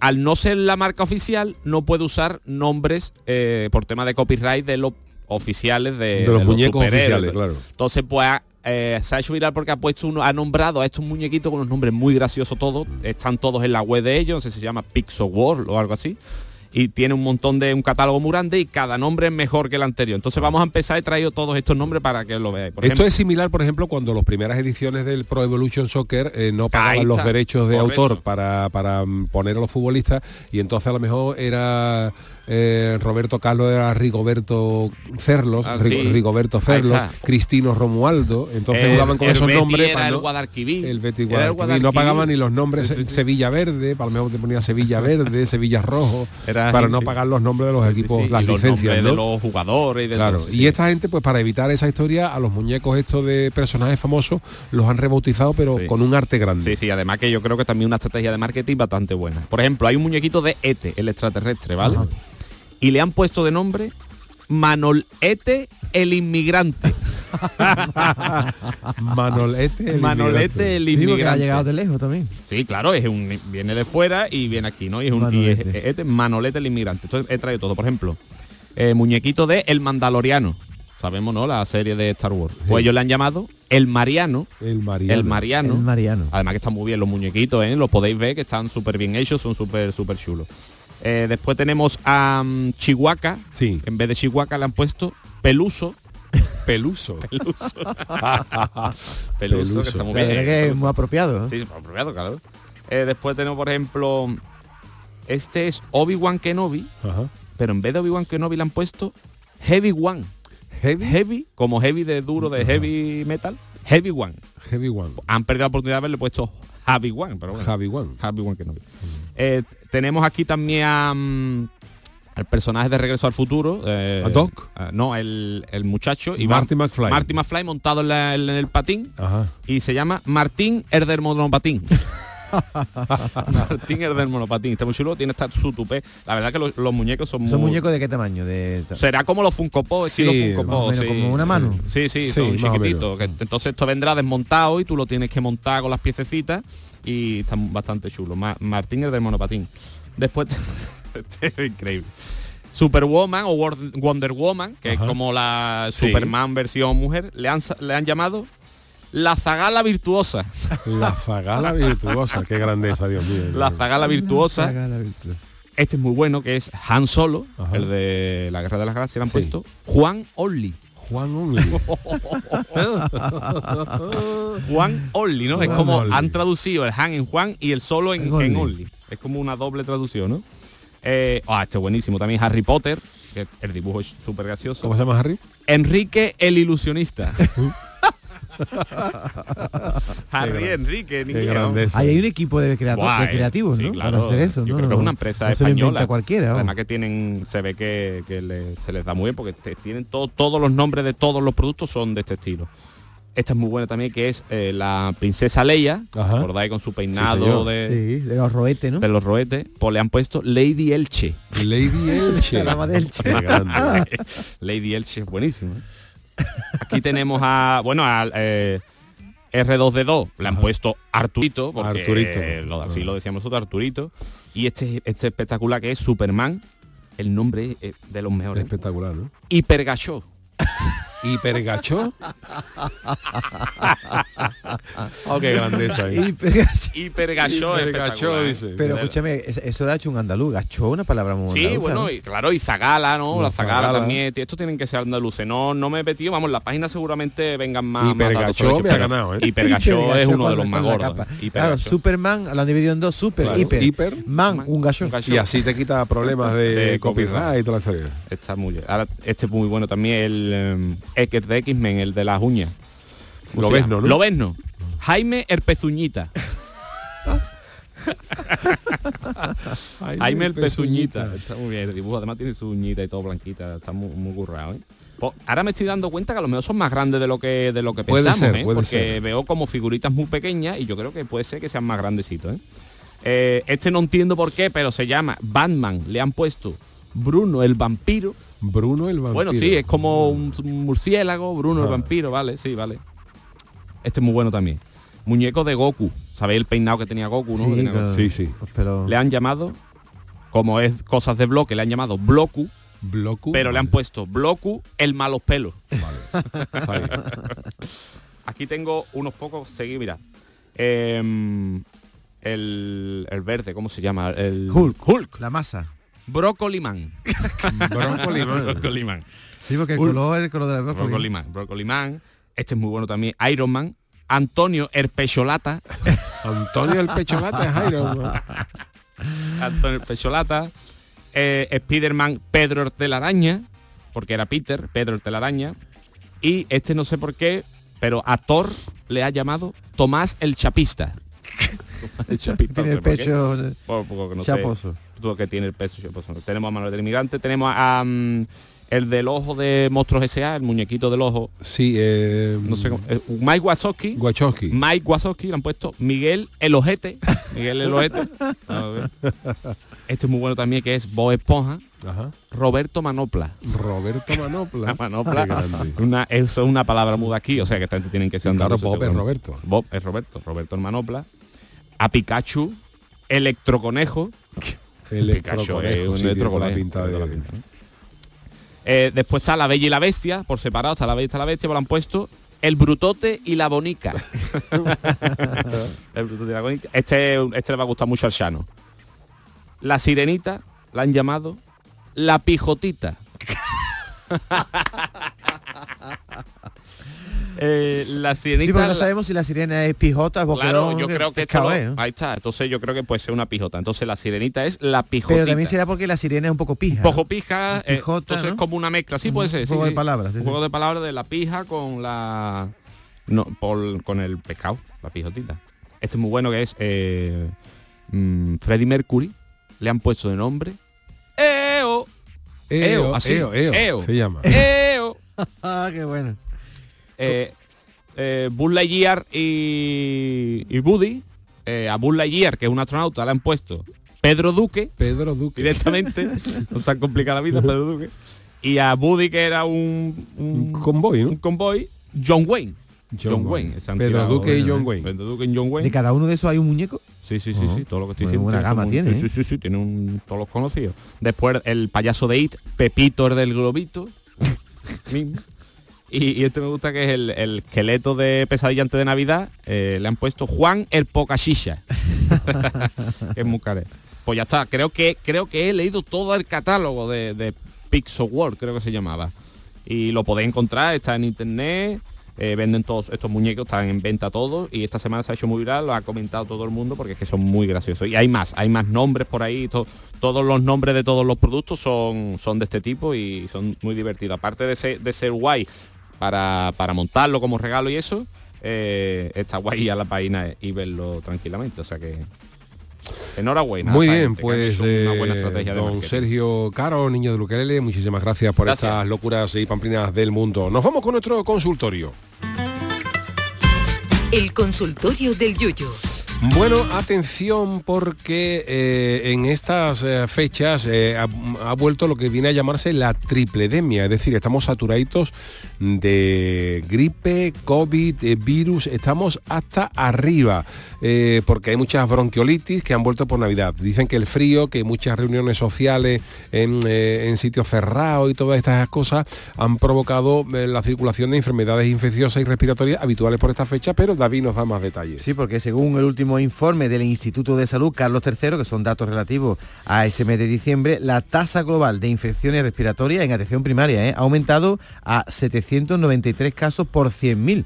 al no ser la marca oficial, no puede usar nombres eh, por tema de copyright de los oficiales de,
De los muñecos oficiales, claro.
Entonces, pues eh, se ha hecho viral porque ha puesto uno, ha nombrado a estos muñequitos con unos nombres muy graciosos todos. Están todos en la web de ellos, no sé si se llama Pixel World o algo así. Y tiene un montón de un catálogo muy grande y cada nombre es mejor que el anterior. Entonces vamos a empezar, he traído todos estos nombres para que lo veáis. Por
Esto
ejemplo,
es similar, por ejemplo, cuando las primeras ediciones del Pro Evolution Soccer eh, no pagaban los derechos de
Correcto.
autor para, para mm, poner a los futbolistas y entonces a lo mejor era eh, Roberto Carlos, era Rigoberto Cerlos,
Ah, sí.
Rigoberto Cerlos. Cristino Romualdo, entonces
El-
jugaban con esos nombres.
era
para
el
no-
Guadalquivir.
El Guadalquivir, no pagaban ni los nombres
Sí, sí, sí.
Sevilla Verde, para lo mejor te ponía Sevilla Verde, Sevilla Rojo,
Era
para
gente-
no pagar los nombres de los equipos, las
y los
licencias. ¿no?
de los jugadores y de
Claro,
sí,
y esta gente, pues para evitar esa historia, a los muñecos estos de personajes famosos los han rebautizado, pero con un arte grande.
Sí, sí, además que yo creo que también una estrategia de marketing bastante buena. Por ejemplo, hay un muñequito de Ete, el extraterrestre, ¿vale? Y le han puesto de nombre Manolete el inmigrante.
Manolete el
Manolete el
Sí, porque ha
inmigrante.
llegado de lejos también.
Sí, claro, es un viene de fuera y viene aquí, ¿no? Y es un y es-
Manolete.
este Manolete el inmigrante. Entonces he traído todo, por ejemplo, eh, muñequito de El Mandaloriano. Sabemos, ¿no? La serie de Star Wars. Pues ellos le han llamado El Mariano.
El Mariano.
El Mariano.
El Mariano.
Además que están muy bien los muñequitos, ¿eh? Los podéis ver que están súper bien hechos, son súper, súper chulos. Eh, después tenemos a mm, Chihuahua.
Sí.
En vez de Chihuahua le han puesto Peluso.
Peluso.
Peluso. Peluso, que está muy bien.
que es muy apropiado. ¿eh?
Sí, apropiado, claro. Eh, después tenemos, por ejemplo, este es Obi-Wan Kenobi, pero en vez de Obi-Wan Kenobi le han puesto Heavy One.
Heavy.
como heavy de duro de heavy metal. Heavy One.
Heavy One.
Han perdido la oportunidad de haberle puesto Javi One, pero bueno.
Javi One.
Javi One Kenobi. Eh, tenemos aquí también a, el personaje de Regreso al Futuro. eh,
¿A Doc?
eh, no, el, el muchacho. y
Marty McFly.
Marty McFly montado en, la- en el patín.
Ajá.
Y se llama Martín Herder Martín Herder Monopatín. Está muy chulo, tiene esta su tupé. La verdad que los, los muñecos son
¿Son
muy...
muñecos de qué tamaño? De...
Será como los Funko Pop, estilo
Sí,
Funko
más o
Pop, sí,
como una mano.
Sí, sí,
Sí,
son chiquititos. entonces esto vendrá desmontado y tú lo tienes que montar con las piececitas y está bastante chulo. Ma- Martín es del monopatín. Después, este es increíble. Superwoman o Wonder Woman, que
Ajá.
es como la
Sí.
Superman versión mujer, le han, le han llamado la zagala virtuosa.
La zagala virtuosa, qué grandeza, Dios mío.
La zagala virtuosa.
Zagala virtuosa.
Este es muy bueno, que es Han Solo,
Ajá.
el de la Guerra de las Galaxias, le han
Sí.
puesto Juan Only.
Juan Only.
Juan Only, ¿no? es
Juan
como
Only.
han traducido el Han en Juan y el solo en,
En Only.
en Only. Es como una doble traducción, ¿no? Eh, ah, este es buenísimo. También Harry Potter, que el dibujo es súper gracioso.
¿Cómo se llama Harry?
Enrique el ilusionista. Harry Enrique.
Ahí hay un equipo de, creativos,
Sí,
¿no?
claro.
Para hacer eso,
Yo
¿no?
creo que es una empresa
no se
española.
cualquiera. vamos.
Además que tienen, se ve que, que le- se les da muy bien porque te- tienen todo- todos los nombres de todos los productos son de este estilo. Esta es muy buena también, que es eh, la princesa Leia,
Ajá.
¿recordáis? Con su peinado de,
Sí, de los roetes, ¿no?
de los roetes, pues le han puesto Lady Elche.
Lady Elche.
La dama de Elche.
Lady Elche es buenísimo. ¿eh? Aquí tenemos a, bueno, al eh, R2D2, le han
Ajá.
puesto Arturito, porque
Arturito.
eh, lo- así lo decíamos nosotros, Arturito. Y este, este espectacular que es Superman, el nombre es de los mejores.
Espectacular, ¿no?
Hipergachó.
Hipergacho. oh, qué grandeza.
Hipergachó,
Hipergachó,
espectacular.
dice.
Pero escúchame, es- eso lo ha hecho un andaluz. Gachó, una palabra muy
Sí,
andaluza,
bueno,
¿no?
y claro, y Zagala, ¿no?
La
La Zagala,
Zagala.
también. Estos tienen que ser andaluces. No, no me he metido, vamos, la página seguramente vengan más. sobre
me ha ganado, ¿eh?
Hipergachó es uno de los más gordos.
Claro. Superman lo han dividido en dos, super,
Claro,
hiper,
hiper,
man,
man,
un gallo.
Y así te quita problemas de,
De
copyright y toda la serie.
Está muy bien. Ahora, este es muy bueno también, el eh, Ecker de X-Men, el de las uñas. ¿Cómo
Lo ves? ¿no? ¿no?
Lo ves, no. Jaime Herpezuñita. Jaime el Pezuñita. Está muy bien. El dibujo además tiene su uñita y todo blanquita. Está muy, muy currado, ¿eh? Pues, ahora me estoy dando cuenta que a lo mejor son más grandes de lo que de lo que
Puede
pensamos,
ser,
¿eh? porque
ser.
veo como figuritas muy pequeñas y yo creo que puede ser que sean más grandecitos, ¿eh? Eh, este no entiendo por qué, pero se llama Batman. Le han puesto Bruno el vampiro.
Bruno el vampiro.
Bueno, sí, es como un, murciélago, Bruno el
Ah.
vampiro, vale, sí, vale. Este es muy bueno también. Muñeco de Goku. ¿Sabéis el peinado que tenía Goku, no?
Sí,
tenía. Goku.
Sí, sí.
Pero...
Le han llamado, como es cosas de bloque, le han llamado Bloku,
Bloku.
pero le han puesto Bloku el malos pelos.
Vale.
Aquí tengo unos pocos seguidos, mira. Em, el, el verde, ¿cómo se llama? El
Hulk.
Hulk.
La masa.
Brócoli Man.
Brócoli Man.
Brócoli Man.
Sí, porque el color el color de la. Brócoli
Man. Brócoli Man. Este es muy bueno también. Iron Man. Antonio Herpecholata.
Antonio el Pecholata es Iron Man.
Antonio Herpecholata. Eh, Spiderman Pedro el Telaraña. Porque era Peter, Pedro el Telaraña. Y este no sé por qué, pero a Thor le ha llamado Tomás el Chapista. Tomás el Chapista.
Tiene el
por
pecho
Por- sé. Que tiene el pecho chaposo. Tenemos a Manuel del Inmigrante, tenemos a el del ojo de Monstruos S.A., el muñequito del ojo.
Sí, eh,
No sé cómo. eh, Mike Wazowski.
Wachowski.
Mike Wazowski le han puesto Miguel el ojete. Miguel el ojete. A ver. Este es muy bueno también que es Bob Esponja.
Ajá.
Roberto Manopla.
Roberto Manopla.
La manopla. Una, eso es una palabra muda aquí, o sea que esta gente tienen que ser
Claro, Bob es. Roberto.
Bob es Roberto, Roberto el Manopla. A Pikachu, Electroconejo. Después está La Bella y la Bestia, por separado, está La Bella y está la Bestia, pues lo han puesto El Brutote y la Bonica. el Brutote y la Bonica. Este, este le va a gustar mucho al Shano. La Sirenita, la han llamado La Pijotita. Eh, la sirenita
Sí, no
la-
sabemos si la sirena es pijota,
Claro,
boquerón,
yo creo que esto
pescado,
lo- ahí está. Entonces yo creo que puede ser una pijota. Entonces la sirenita es la pijotita.
Pero también será porque la sirena es un poco pija.
un poco pija, eh,
Pijota,
entonces
¿no?
es como una mezcla, sí puede ser.
un
sí,
juego de
sí.
palabras, sí,
un
sí.
juego de palabras de la pija con la no, por- con el pescado, la pijotita. Este es muy bueno que es eh, mm, Freddie Mercury. Le han puesto de nombre EO
EO,
así,
EO, EO,
EO.
se llama.
EO.
ah, qué bueno.
Eh, eh, Buzz Lightyear y, y Woody, eh, a Buzz Lightyear, que es un astronauta, le han puesto Pedro Duque.
Pedro Duque.
Directamente. no se han complicado la vida, Pedro Duque. Y a Woody, que era un, un,
convoy, ¿no?
Un convoy, John Wayne.
John
John,
Wayne.
Wayne.
Pedro Duque y. John Wayne.
Pedro Duque y John Wayne.
¿De cada uno de esos hay un muñeco?
Sí, sí, sí,
Ajá.
sí, todo lo que estoy diciendo.
buena
son
gama
un-
tiene,
Sí, sí,
¿eh?
sí, sí, tiene un, todos los conocidos. Después el payaso de It, Pepito el del globito. mismo. Y, este me gusta que es el, el esqueleto de pesadilla antes de Navidad. eh, le han puesto Juan el Pocashisha. es muy care. Pues ya está, creo que creo que he leído todo el catálogo de, de Pixel World, creo que se llamaba. Y lo podéis encontrar, está en internet. eh, venden todos estos muñecos, están en venta todos y esta semana se ha hecho muy viral, lo ha comentado todo el mundo porque es que son muy graciosos. Y hay más, hay más nombres por ahí, to- todos los nombres de todos los productos son, son de este tipo y son muy divertidos. Aparte de ser, de ser guay para, para montarlo como regalo y eso, eh, está guay a la página y verlo tranquilamente. O sea que enhorabuena.
Muy bien,
gente
pues
una buena
eh,
estrategia de
don
marketing.
Sergio Caro, niño de Luquelele, muchísimas gracias por
Gracias.
estas locuras y pamplinas del mundo. Nos vamos con nuestro consultorio.
El consultorio del Yuyo.
Bueno, atención porque eh, en estas eh, fechas eh, ha, vuelto lo que viene a llamarse la tripledemia, es decir, estamos saturaditos de gripe, COVID, virus, estamos hasta arriba, porque hay muchas bronquiolitis que han vuelto por Navidad. Dicen que el frío, que muchas reuniones sociales en, en sitios cerrados y todas estas cosas han provocado la circulación de enfermedades infecciosas y respiratorias habituales por esta fecha, pero David nos da más detalles.
Sí, porque según el informe del Instituto de Salud Carlos III, que son datos relativos a este mes de diciembre, la tasa global de infecciones respiratorias en atención primaria ¿eh? ha aumentado a 793 casos por 100.000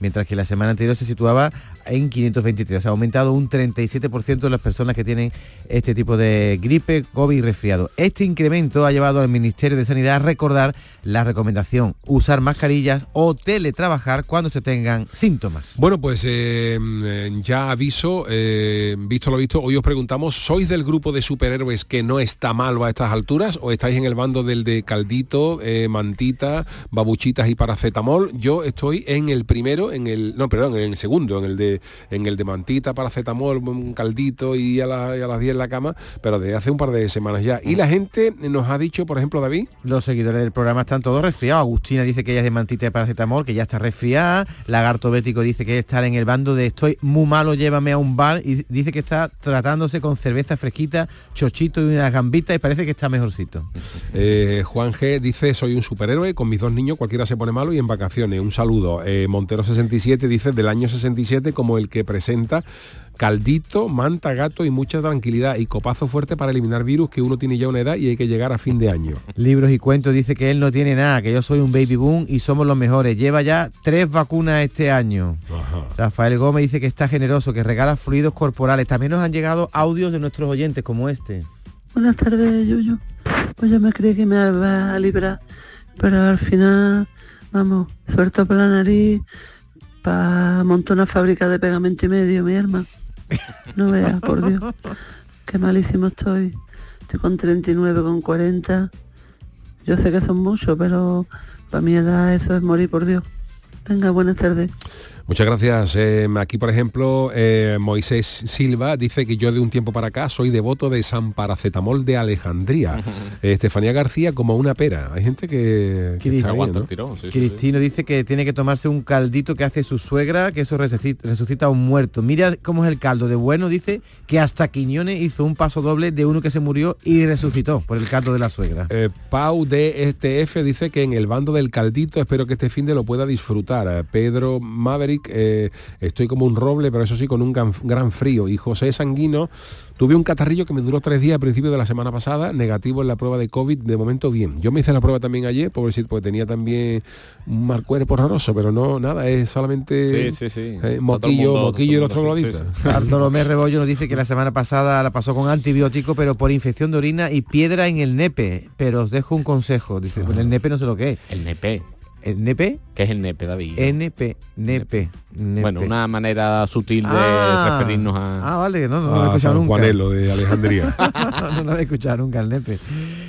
mientras que la semana anterior se situaba en 523. O ha aumentado un 37% de las personas que tienen este tipo de gripe, COVID resfriado. Este incremento ha llevado al Ministerio de Sanidad a recordar la recomendación usar mascarillas o teletrabajar cuando se tengan síntomas.
Bueno, pues eh, mm, ya aviso, eh, visto lo visto, hoy os preguntamos, ¿sois del grupo de superhéroes que no está malo a estas alturas o estáis en el bando del de caldito, eh, mantita, babuchitas y paracetamol? Yo estoy en el primero, en el, no, perdón, en el segundo, en el de, en el de mantita, paracetamol, un caldito y a, la- y a las 10 en la cama, pero desde hace un par de semanas ya. Y la gente nos ha dicho, por ejemplo, David,
Los seguidores del programa están todos resfriados. Agustina dice que ella es de mantita de paracetamol, que ya está resfriada. Lagarto Bético dice que está en el bando de estoy muy malo, llévame a un bar. Y dice que está tratándose con cerveza fresquita, chochito y unas gambitas y parece que está mejorcito.
Eh, Juan G dice, soy un superhéroe, con mis dos niños cualquiera se pone malo y en vacaciones. Un saludo. Eh, Montero 67 dice, del año 67 como el que presenta caldito, manta, gato y mucha tranquilidad y copazo fuerte para eliminar virus que uno tiene ya una edad y hay que llegar a fin de año.
Libros y cuentos dice que él no tiene nada, que yo soy un baby boom y somos los mejores. Lleva ya tres vacunas este año. Rafael Gómez dice que está generoso, que regala fluidos corporales. También nos han llegado audios de nuestros oyentes como este.
Buenas tardes, Yuyo. Pues yo me creí que me iba a librar, pero al final, vamos, suelto por la nariz para montar una fábrica de pegamento y medio, mi hermano. No veas, por Dios, qué malísimo estoy. Estoy con 39, con 40. Yo sé que son muchos, pero para mi edad eso es morir, por Dios. Venga, buenas tardes.
Muchas gracias. Eh, aquí, por ejemplo, eh, Moisés Silva dice que yo de un tiempo para acá soy devoto de San Paracetamol de Alejandría. Eh, Estefanía García como una pera. Hay gente que, que está bien, ¿no?
Cristino dice que tiene que tomarse un caldito que hace su suegra, que eso resucita, resucita a un muerto. Mira cómo es el caldo de bueno, dice que hasta Quiñones hizo un paso doble de uno que se murió y resucitó por el caldo de la suegra.
Eh, Pau de STF dice que en el bando del caldito espero que este fin de lo pueda disfrutar. Pedro Maverick, eh, estoy como un roble, pero eso sí, con un gran, gran frío. Y José Sanguino, tuve un catarrillo que me duró tres días a principio de la semana pasada, negativo en la prueba de COVID, de momento bien. Yo me hice la prueba también ayer, por decir, porque tenía también un mal cuerpo horroroso, pero no, nada, es solamente
Sí, sí, sí.
eh, moquillo,
mundo-
moquillo y globito.
sí,
Bartolomé Rebollo nos dice que la semana pasada la pasó con antibiótico, pero por infección de orina y piedra en el nepe. Pero os dejo un consejo. Dice, bueno, el nepe no sé lo que es.
El nepe.
¿El nepe?
¿Qué es el nepe, David?
NP, nepe. nepe.
Bueno, una manera sutil de
Ah.
referirnos a...
Ah, vale, no, no, no lo he escuchado nunca.
Juanelo de Alejandría.
no lo he escuchado nunca el nepe.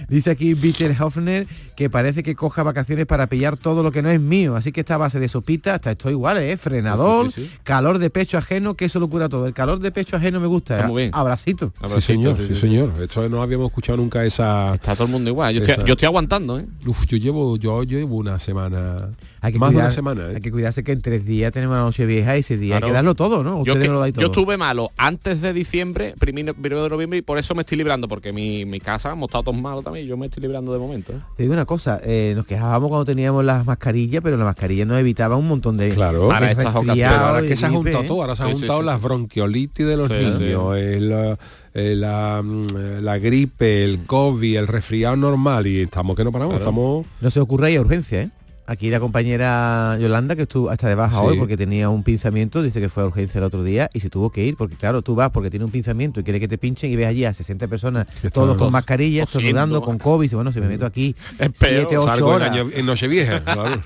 Dice aquí Peter Hoffner que parece que coja vacaciones para pillar todo lo que no es mío. Así que esta base de sopita, hasta esto igual, ¿eh? Frenador,
Sí, sí, sí.
calor de pecho ajeno, que eso lo cura todo. El calor de pecho ajeno me gusta.
Está
¿eh?
muy bien.
Abracito.
Sí, señor, sí, señor. Esto no habíamos escuchado nunca esa...
Está todo el mundo igual. Yo, estoy, yo estoy aguantando, ¿eh?
Uf, yo llevo, yo llevo una semana,
Hay que
más de una semana. ¿eh?
Hay que cuidarse que en tres días tenemos la noche vieja y ese día hay
Claro.
que darlo todo, ¿no?
Yo,
Ustedes
que-
no lo todo.
yo estuve malo antes de diciembre, primero, primero de noviembre, y por eso me estoy librando, porque mi, mi casa hemos estado todos malos también, y yo me estoy librando de momento. ¿eh?
Te digo una cosa, eh, nos quejábamos cuando teníamos las mascarillas, pero la mascarilla nos evitaba un montón de
Claro.
de
Para
estas ocasiones.
ahora que se ha juntado todo, ahora se ha
Sí, sí,
juntado
sí,
las bronquiolitis de los niños, el, eh, la, mm, la gripe, el COVID, el resfriado normal y estamos que no paramos,
Claro.
estamos...
No se ocurre ir a urgencia, ¿eh? Aquí la compañera Yolanda, que estuvo hasta de baja
Sí.
hoy porque tenía un pinzamiento, dice que fue a urgencia el otro día y se tuvo que ir, porque claro, tú vas porque tiene un pinzamiento y quiere que te pinchen y ves allí a 60 personas, todos con mascarilla,
tosiendo.
estornudando, con COVID, y bueno, si me meto aquí
Es peor.
7, 8
Salgo en,
horas.
año- en Nochevieja, claro.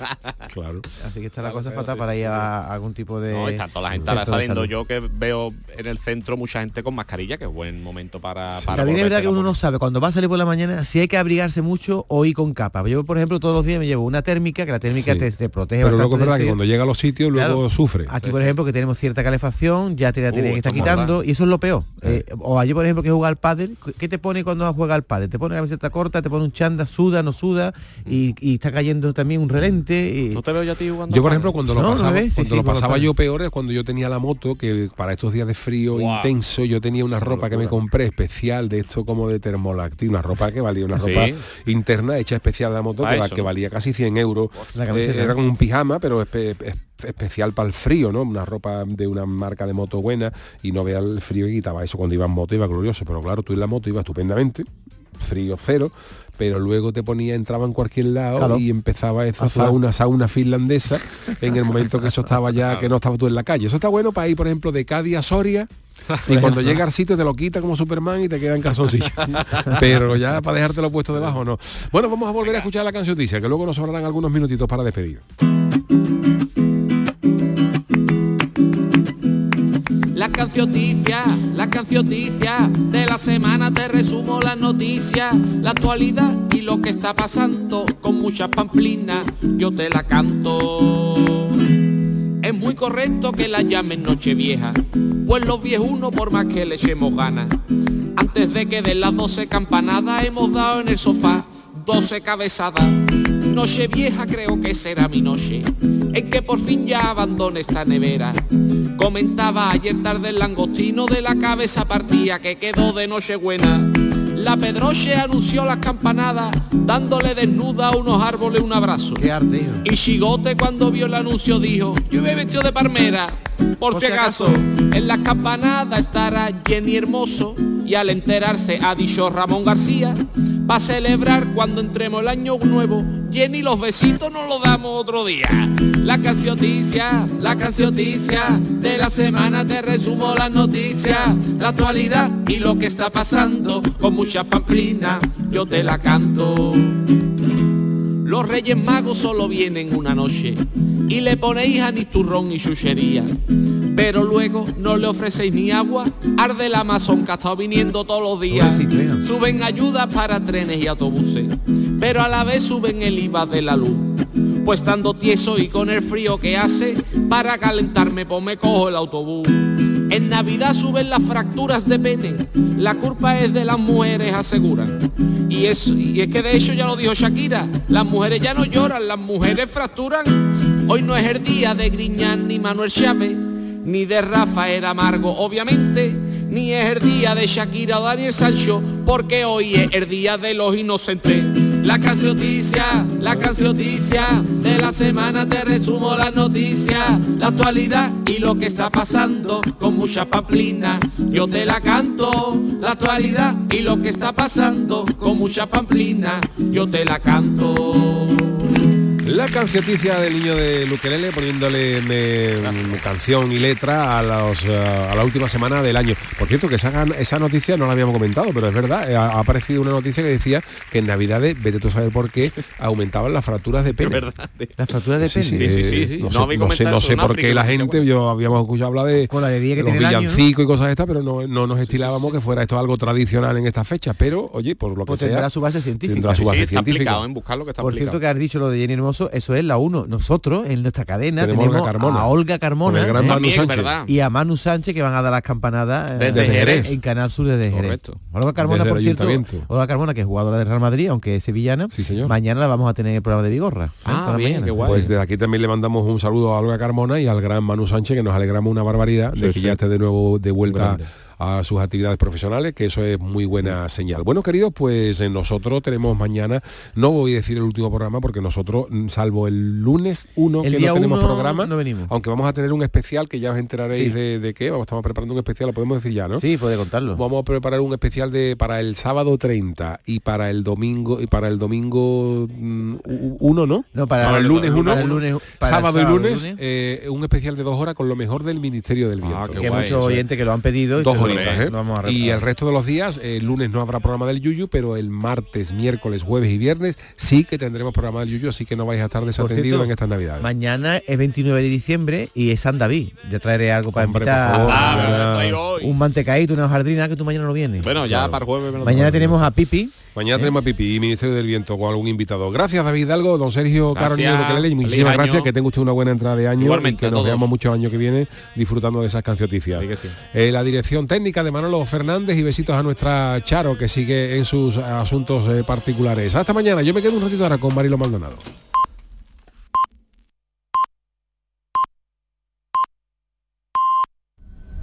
claro.
Así que está la cosa fatal para ir a, a algún tipo de...
No, está toda la gente ahora saliendo. Yo que veo en el centro mucha gente con mascarilla, que es buen momento para... para
También es verdad que uno no sabe cuando va a salir por la mañana si hay que abrigarse mucho o ir con capa. Yo, por ejemplo, todos los días me llevo una térmica, que la térmica
Sí.
te, te protege
Pero luego es verdad que cuando llega a los sitios luego sufre.
Aquí, por ejemplo, que tenemos cierta calefacción, ya te la
Uh,
que estar
estamos
quitando y eso es lo peor. Eh, o allí, por ejemplo, que juega al pádel, ¿qué te pone cuando juega al pádel? Te pone la camiseta corta, te pone un chanda, suda, no suda y, y está cayendo también un relente. Y...
Mm. No te veo yo a ti jugando
Yo, por ejemplo, cuando lo
No, no
pasaba,
ves, sí,
cuando
sí,
lo pasaba yo peor es cuando yo tenía la moto, que para estos días de frío intenso yo tenía una ropa que me compré especial de esto como de termolactil, una ropa que valía, una
Sí.
ropa interna hecha especial de la moto que,
eso,
que valía casi 100 euros. Eh, era como un pijama, pero espe- es- especial para el frío, ¿no? Una ropa de una marca de moto buena y no vea el frío y quitaba eso cuando iba en moto, iba glorioso, pero claro, tú en la moto iba estupendamente, frío cero, pero luego te ponía, entraba en cualquier lado y empezaba esa sauna, sauna finlandesa en el momento que eso estaba ya, que no estaba tú en la calle. Eso está bueno para ir, por ejemplo, de Cádiz a Soria. Y cuando llega al sitio te lo quita como Superman y te queda en calzoncillo. Pero ya para dejártelo puesto debajo no. Bueno, vamos a volver a escuchar la canción que luego nos sobrarán algunos minutitos para despedir.
La cancioticia, la cancioticia de la semana te resumo las noticias, la actualidad y lo que está pasando con muchas pamplinas, yo te la canto. Es muy correcto que la llamen Nochevieja, pues los viejunos por más que le echemos ganas. Antes de que den las 12 campanadas hemos dado en el sofá 12 cabezadas. Noche vieja creo que será mi noche, en que por fin ya abandone esta nevera. Comentaba ayer tarde el langostino de la cabeza partida que quedó de noche buena. La Pedroche anunció las campanadas, dándole desnuda a unos árboles un abrazo.
Qué arte.
Y Chigote cuando vio el anuncio dijo, yo me he vestido de palmera, por, si acaso. En las campanadas estará Jenny Hermoso y al enterarse ha dicho Ramón García, va a celebrar cuando entremos el año nuevo, Jenny los besitos nos los damos otro día. La cancioticia, la cancioticia de la semana te resumo las noticias, la actualidad y lo que está pasando con mucha pamplina, yo te la canto. Los Reyes Magos solo vienen una noche y le ponéis anís turrón y chuchería. Pero luego no le ofrecéis ni agua, arde el Amazon que ha estado viniendo todos los días. Suben ayudas para trenes y autobuses, pero a la vez suben el IVA de la luz. Pues estando tieso y con el frío que hace, para calentarme pues me cojo el autobús. En Navidad suben las fracturas de pene, la culpa es de las mujeres, aseguran. Y es, y es que de hecho ya lo dijo Shakira, las mujeres ya no lloran, las mujeres fracturan. Hoy no es el día de Griñán ni Manuel Chávez, ni de Rafael Amargo, obviamente, ni es el día de Shakira o Daniel Sancho, porque hoy es el día de los inocentes. La cancioticia, la cancioticia de la semana te resumo las noticias, la actualidad y lo que está pasando con mucha pamplina. Yo te la canto, la actualidad y lo que está pasando con mucha pamplina. Yo te la canto.
La cancioticia del niño de Luquelele poniéndole me- canción y letra a, los, eh, a la última semana del año. Por cierto, que esa, esa noticia no la habíamos comentado, pero es verdad, eh, ha, ha aparecido una noticia que decía que en Navidades, vete tú a saber por qué, aumentaban las fracturas de pene.
Las fracturas de pene.
Sí, sí, sí, sí.
No
No, sé, no no por
África,
qué la gente, yo habíamos escuchado hablar de,
Con la bebida que
de los villancicos y cosas estas, pero no, no nos estilábamos que fuera esto algo tradicional en estas fechas. Pero, oye, por lo que
Pues
sea,
tendrá su base científica.
Tendrá su
Sí,
base
sí, está
científica.
En buscar lo que está
Por cierto que has dicho lo de Jenny Hermoso, eso es la uno. Nosotros, en nuestra cadena,
Tenemos Olga Carmona.
a Olga Carmona
el gran
¿eh? Y a Manu Sánchez que van a dar las campanadas eh,
Desde Jerez.
en Canal Sur desde Jerez.
Correcto.
Olga Carmona,
Desde
por cierto. Olga Carmona, que es jugadora del Real Madrid, aunque es sevillana, mañana la vamos a tener en el programa de Vigorra. ¿eh?
Ah,
mañana.
Pues desde aquí también le mandamos un saludo a Olga Carmona y al gran Manu Sánchez, que nos alegramos una barbaridad de
Sí,
que
sí.
ya esté de nuevo de vuelta
Grande.
A sus actividades profesionales, que eso es muy buena señal. Bueno, queridos, pues eh, nosotros tenemos mañana, no voy a decir el último programa, porque nosotros, mm, salvo el lunes 1,
El
que
día
no tenemos programa,
no venimos.
aunque vamos a tener un especial que ya os enteraréis
Sí.
de, de qué, vamos, estamos preparando un especial, lo podemos decir ya, ¿no?
Sí, puede contarlo.
Vamos a preparar un especial de para el sábado 30 y para el domingo y para el domingo 1, ¿no?
No, para
el
el-
lunes 1,
para el lunes- para el
sábado y lunes,
lunes.
eh, un especial de dos horas con lo mejor del Ministerio del Viento.
que hay muchos oyentes que lo han pedido y
Dos
se
¿eh?
lo vamos a
Y el resto de los días, el lunes no habrá programa del Yuyu, pero el martes, miércoles, jueves y viernes sí que tendremos programa del Yuyu, así que no vais a estar desatendidos
cierto,
en estas navidades.
Mañana es 29 de diciembre y es San David. Ya traeré algo para
Hombre,
invitar.
favor,
Ah, un mantecadito, una hojaldrina que tú mañana no vienes.
Bueno, ya para el jueves me lo
Mañana tenemos a Pipi.
Mañana tenemos a Pipi y Ministerio del Viento con algún invitado. Gracias David Hidalgo, don Sergio. Carolina de
Feliz
muchísimas gracias, que tenga usted una buena entrada de año
Igualmente,
y que nos veamos muchos años que viene disfrutando de esas cancioticias. Eh, la dirección técnica de Manolo Fernández y besitos a nuestra Charo que sigue en sus asuntos eh, particulares. Hasta mañana, yo me quedo un ratito ahora con Marilo Maldonado.